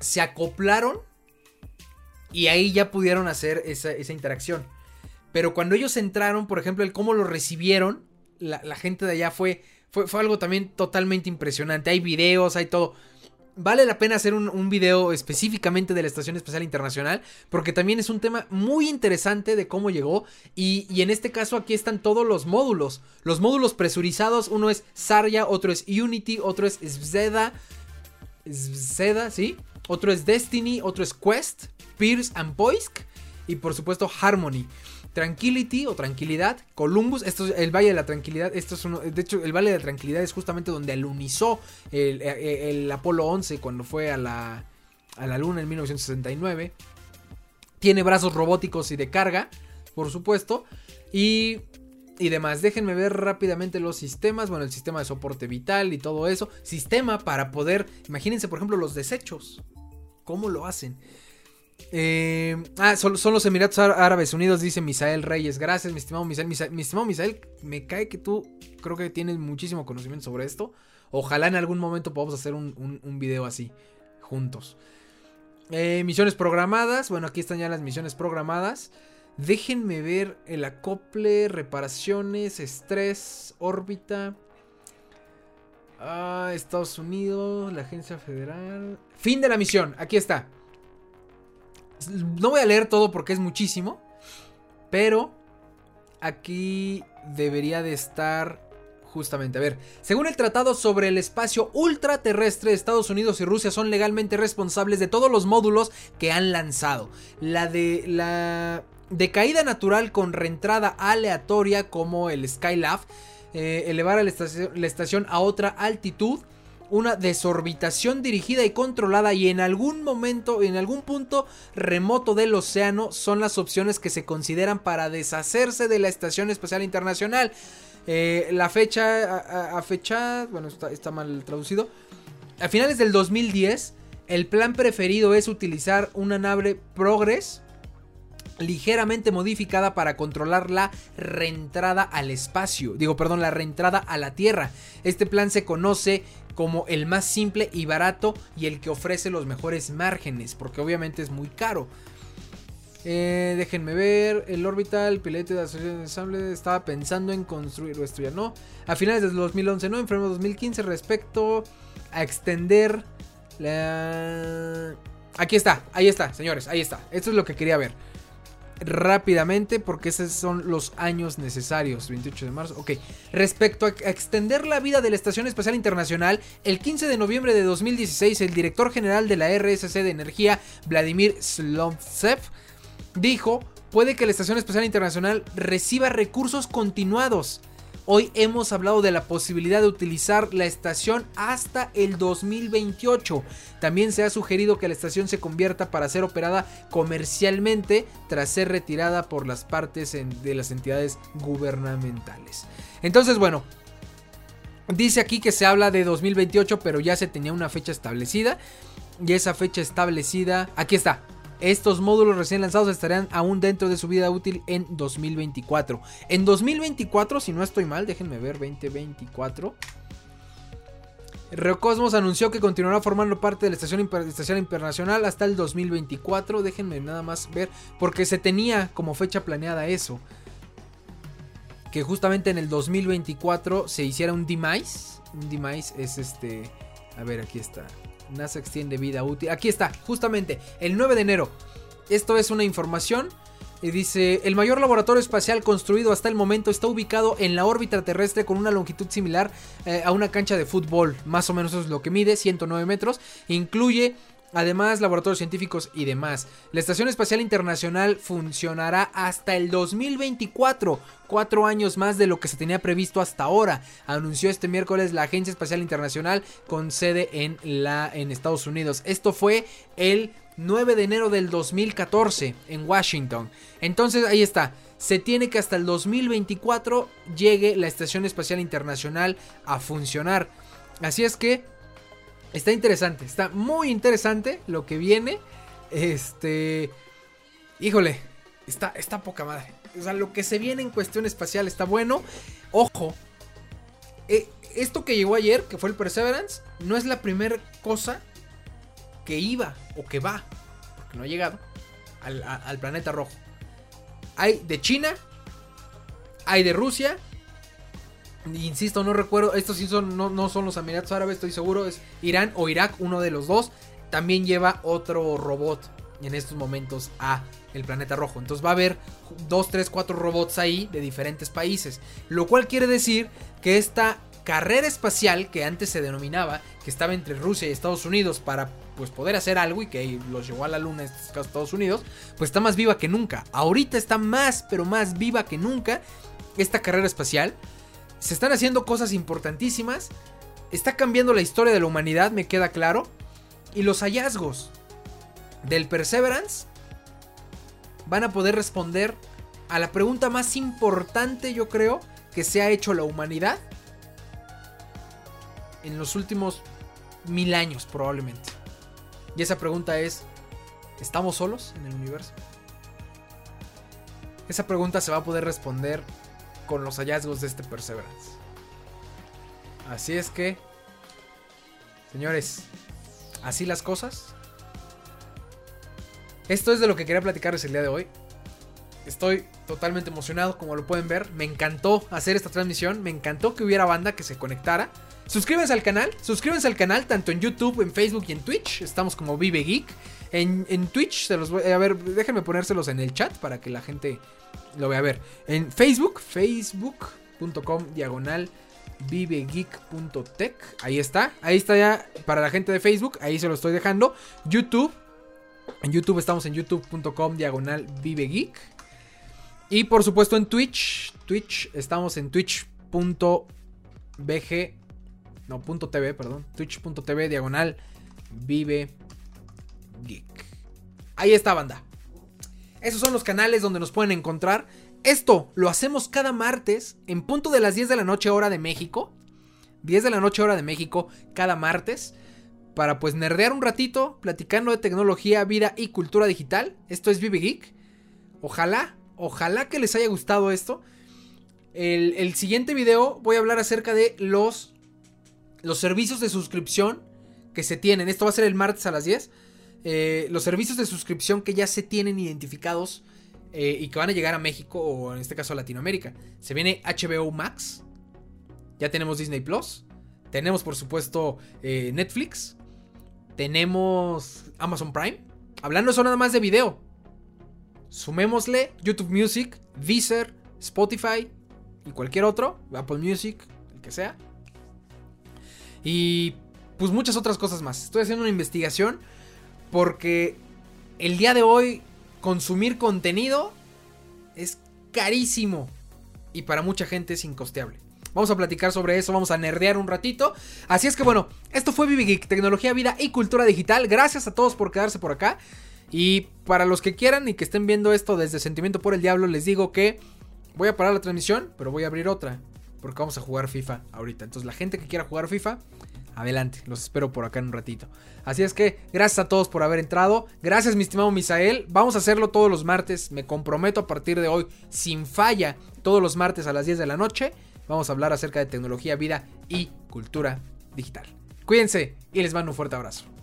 se acoplaron y ahí ya pudieron hacer esa, interacción. Pero cuando ellos entraron, por ejemplo, el cómo lo recibieron, la, gente de allá fue, fue, algo también totalmente impresionante. Hay videos, hay todo. Vale la pena hacer un, video específicamente de la Estación Espacial Internacional, porque también es un tema muy interesante de cómo llegó. Y, y, en este caso aquí están todos los módulos. Los módulos presurizados, uno es Sarja, otro es Unity, otro es Zeda. Zeda, ¿sí? Otro es Destiny, otro es Quest, Pierce and Poisk y por supuesto Harmony. Tranquility o Tranquilidad, Columbus, esto es el Valle de la Tranquilidad, esto es uno, de hecho el Valle de la Tranquilidad es justamente donde alunizó el, el, Apolo 11 cuando fue a la, a la Luna en 1969. Tiene brazos robóticos y de carga, por supuesto, y y demás. Déjenme ver rápidamente los sistemas. Bueno, el sistema de soporte vital y todo eso. Sistema para poder. Imagínense, por ejemplo, los desechos ¿Cómo lo hacen? Eh, ah, son, los Emiratos Árabes Unidos, dice Misael Reyes. Gracias, mi estimado Misael. Mi estimado Misael, me cae que tú creo que tienes muchísimo conocimiento sobre esto. Ojalá en algún momento podamos hacer un, un, video así, juntos. Eh, misiones programadas. Bueno, aquí están ya las misiones programadas. Déjenme ver el acople, reparaciones, estrés, órbita. Ah, Estados Unidos, la agencia federal. Fin de la misión, aquí está. No voy a leer todo porque es muchísimo. Pero aquí debería de estar justamente. A ver, según el tratado sobre el espacio ultraterrestre, Estados Unidos y Rusia son legalmente responsables de todos los módulos que han lanzado. La de la caída natural con reentrada aleatoria como el Skylab, eh, elevar a la estación a otra altitud una desorbitación dirigida y controlada y en algún momento, en algún punto remoto del océano son las opciones que se consideran para deshacerse de la Estación Espacial Internacional. Eh, la fecha, a, fecha, bueno, está, está mal traducido. A finales del 2010, el plan preferido es utilizar una nave Progress ligeramente modificada para controlar la reentrada al espacio, digo, perdón, la reentrada a la Tierra. Este plan se conoce como el más simple y barato y el que ofrece los mejores márgenes, porque obviamente es muy caro. Eh, déjenme ver, el orbital, pilete de asociación de ensamble, estaba pensando en construirlo, esto ya no. A finales del 2011, no, en febrero de 2015, respecto a extender la... Aquí está, ahí está, señores, ahí está. Esto es lo que quería ver rápidamente porque esos son los años necesarios. 28 de marzo. Ok. Respecto a extender la vida de la Estación Espacial Internacional, el 15 de noviembre de 2016 el director general de la RSC de Energía, Vladimir Slovtsev, dijo, puede que la Estación Espacial Internacional reciba recursos continuados Hoy hemos hablado de la posibilidad de utilizar la estación hasta el 2028. También se ha sugerido que la estación se convierta para ser operada comercialmente tras ser retirada por las partes de las entidades gubernamentales. Entonces, bueno, dice aquí que se habla de 2028, pero ya se tenía una fecha establecida. Y esa fecha establecida, aquí está, estos módulos recién lanzados estarán aún dentro de su vida útil en 2024. En 2024, si no estoy mal, déjenme ver, 2024. Recosmos anunció que continuará formando parte de la estación, estación, internacional hasta el 2024. Déjenme nada más ver, porque se tenía como fecha planeada eso. Que justamente en el 2024 se hiciera un demise. Un demise es este... A ver, aquí está. NASA extiende vida útil. Aquí está, justamente, el 9 de enero. Esto es una información. Y dice, el mayor laboratorio espacial construido hasta el momento está ubicado en la órbita terrestre con una longitud similar eh, a una cancha de fútbol. Más o menos eso es lo que mide, 109 metros. Incluye Además, laboratorios científicos y demás. La Estación Espacial Internacional funcionará hasta el 2024, cuatro años más de lo que se tenía previsto hasta ahora, anunció este miércoles la Agencia Espacial Internacional con sede en, la, en Estados Unidos. Esto fue el 9 de enero del 2014 en Washington. Entonces ahí está. Se tiene que hasta el 2024 llegue la Estación Espacial Internacional a funcionar. Así es que Está interesante, está muy interesante lo que viene. Este. Híjole, está, está poca madre. O sea, lo que se viene en cuestión espacial está bueno. Ojo, eh, esto que llegó ayer, que fue el Perseverance, no es la primera cosa que iba o que va, porque no ha llegado, al, al planeta rojo. Hay de China, hay de Rusia Insisto, no recuerdo. Estos sí son, no, son los Emiratos Árabes, estoy seguro. Es Irán o Irak, uno de los dos. También lleva otro robot en estos momentos a el planeta rojo. Entonces va a haber 2, 3, 4 robots ahí de diferentes países. Lo cual quiere decir que esta carrera espacial que antes se denominaba, que estaba entre Rusia y Estados Unidos para pues poder hacer algo y que los llevó a la luna, en este caso Estados Unidos, pues está más viva que nunca. Ahorita está más, pero más viva que nunca esta carrera espacial. Se están haciendo cosas importantísimas. Está cambiando la historia de la humanidad, me queda claro. Y los hallazgos del Perseverance van a poder responder a la pregunta más importante, yo creo, que se ha hecho la humanidad en los últimos mil años, probablemente. Y esa pregunta es, ¿estamos solos en el universo? Esa pregunta se va a poder responder con los hallazgos de este Perseverance. Así es que, señores, así las cosas. Esto es de lo que quería platicarles el día de hoy. Estoy totalmente emocionado, como lo pueden ver. Me encantó hacer esta transmisión. Me encantó que hubiera banda que se conectara. Suscríbanse al canal. Suscríbanse al canal tanto en YouTube, en Facebook y en Twitch. Estamos como Vive Geek. En, Twitch se los voy a ver. Déjenme ponérselos en el chat para que la gente lo vea a ver. En Facebook, facebook.com diagonal vivegeek.tech. Ahí está. Ahí está ya para la gente de Facebook. Ahí se lo estoy dejando. YouTube. En YouTube estamos en youtube.com diagonal vivegeek. Y por supuesto en Twitch. Twitch. Estamos en twitch.bg. No, punto .tv, perdón. Twitch.tv diagonal vive geek. Ahí está, banda. Esos son los canales donde nos pueden encontrar. Esto lo hacemos cada martes en punto de las 10 de la noche hora de México. 10 de la noche hora de México cada martes. Para pues nerdear un ratito platicando de tecnología, vida y cultura digital. Esto es Vive Geek. Ojalá, ojalá que les haya gustado esto. El, el siguiente video voy a hablar acerca de los, los servicios de suscripción que se tienen. Esto va a ser el martes a las 10 eh, los servicios de suscripción que ya se tienen identificados eh, y que van a llegar a México o en este caso a Latinoamérica. Se viene HBO Max, ya tenemos Disney Plus, tenemos por supuesto eh, Netflix, tenemos Amazon Prime. Hablando eso nada más de video. Sumémosle YouTube Music, Deezer, Spotify y cualquier otro, Apple Music, el que sea. Y pues muchas otras cosas más. Estoy haciendo una investigación porque el día de hoy consumir contenido es carísimo. Y para mucha gente es incosteable. Vamos a platicar sobre eso, vamos a nerdear un ratito. Así es que bueno, esto fue Vivi Geek, tecnología, vida y cultura digital. Gracias a todos por quedarse por acá. Y para los que quieran y que estén viendo esto desde Sentimiento por el Diablo, les digo que voy a parar la transmisión, pero voy a abrir otra. Porque vamos a jugar FIFA ahorita. Entonces la gente que quiera jugar FIFA, adelante, los espero por acá en un ratito. Así es que gracias a todos por haber entrado. Gracias mi estimado Misael. Vamos a hacerlo todos los martes. Me comprometo a partir de hoy, sin falla, todos los martes a las 10 de la noche. Vamos a hablar acerca de tecnología, vida y cultura digital. Cuídense y les mando un fuerte abrazo.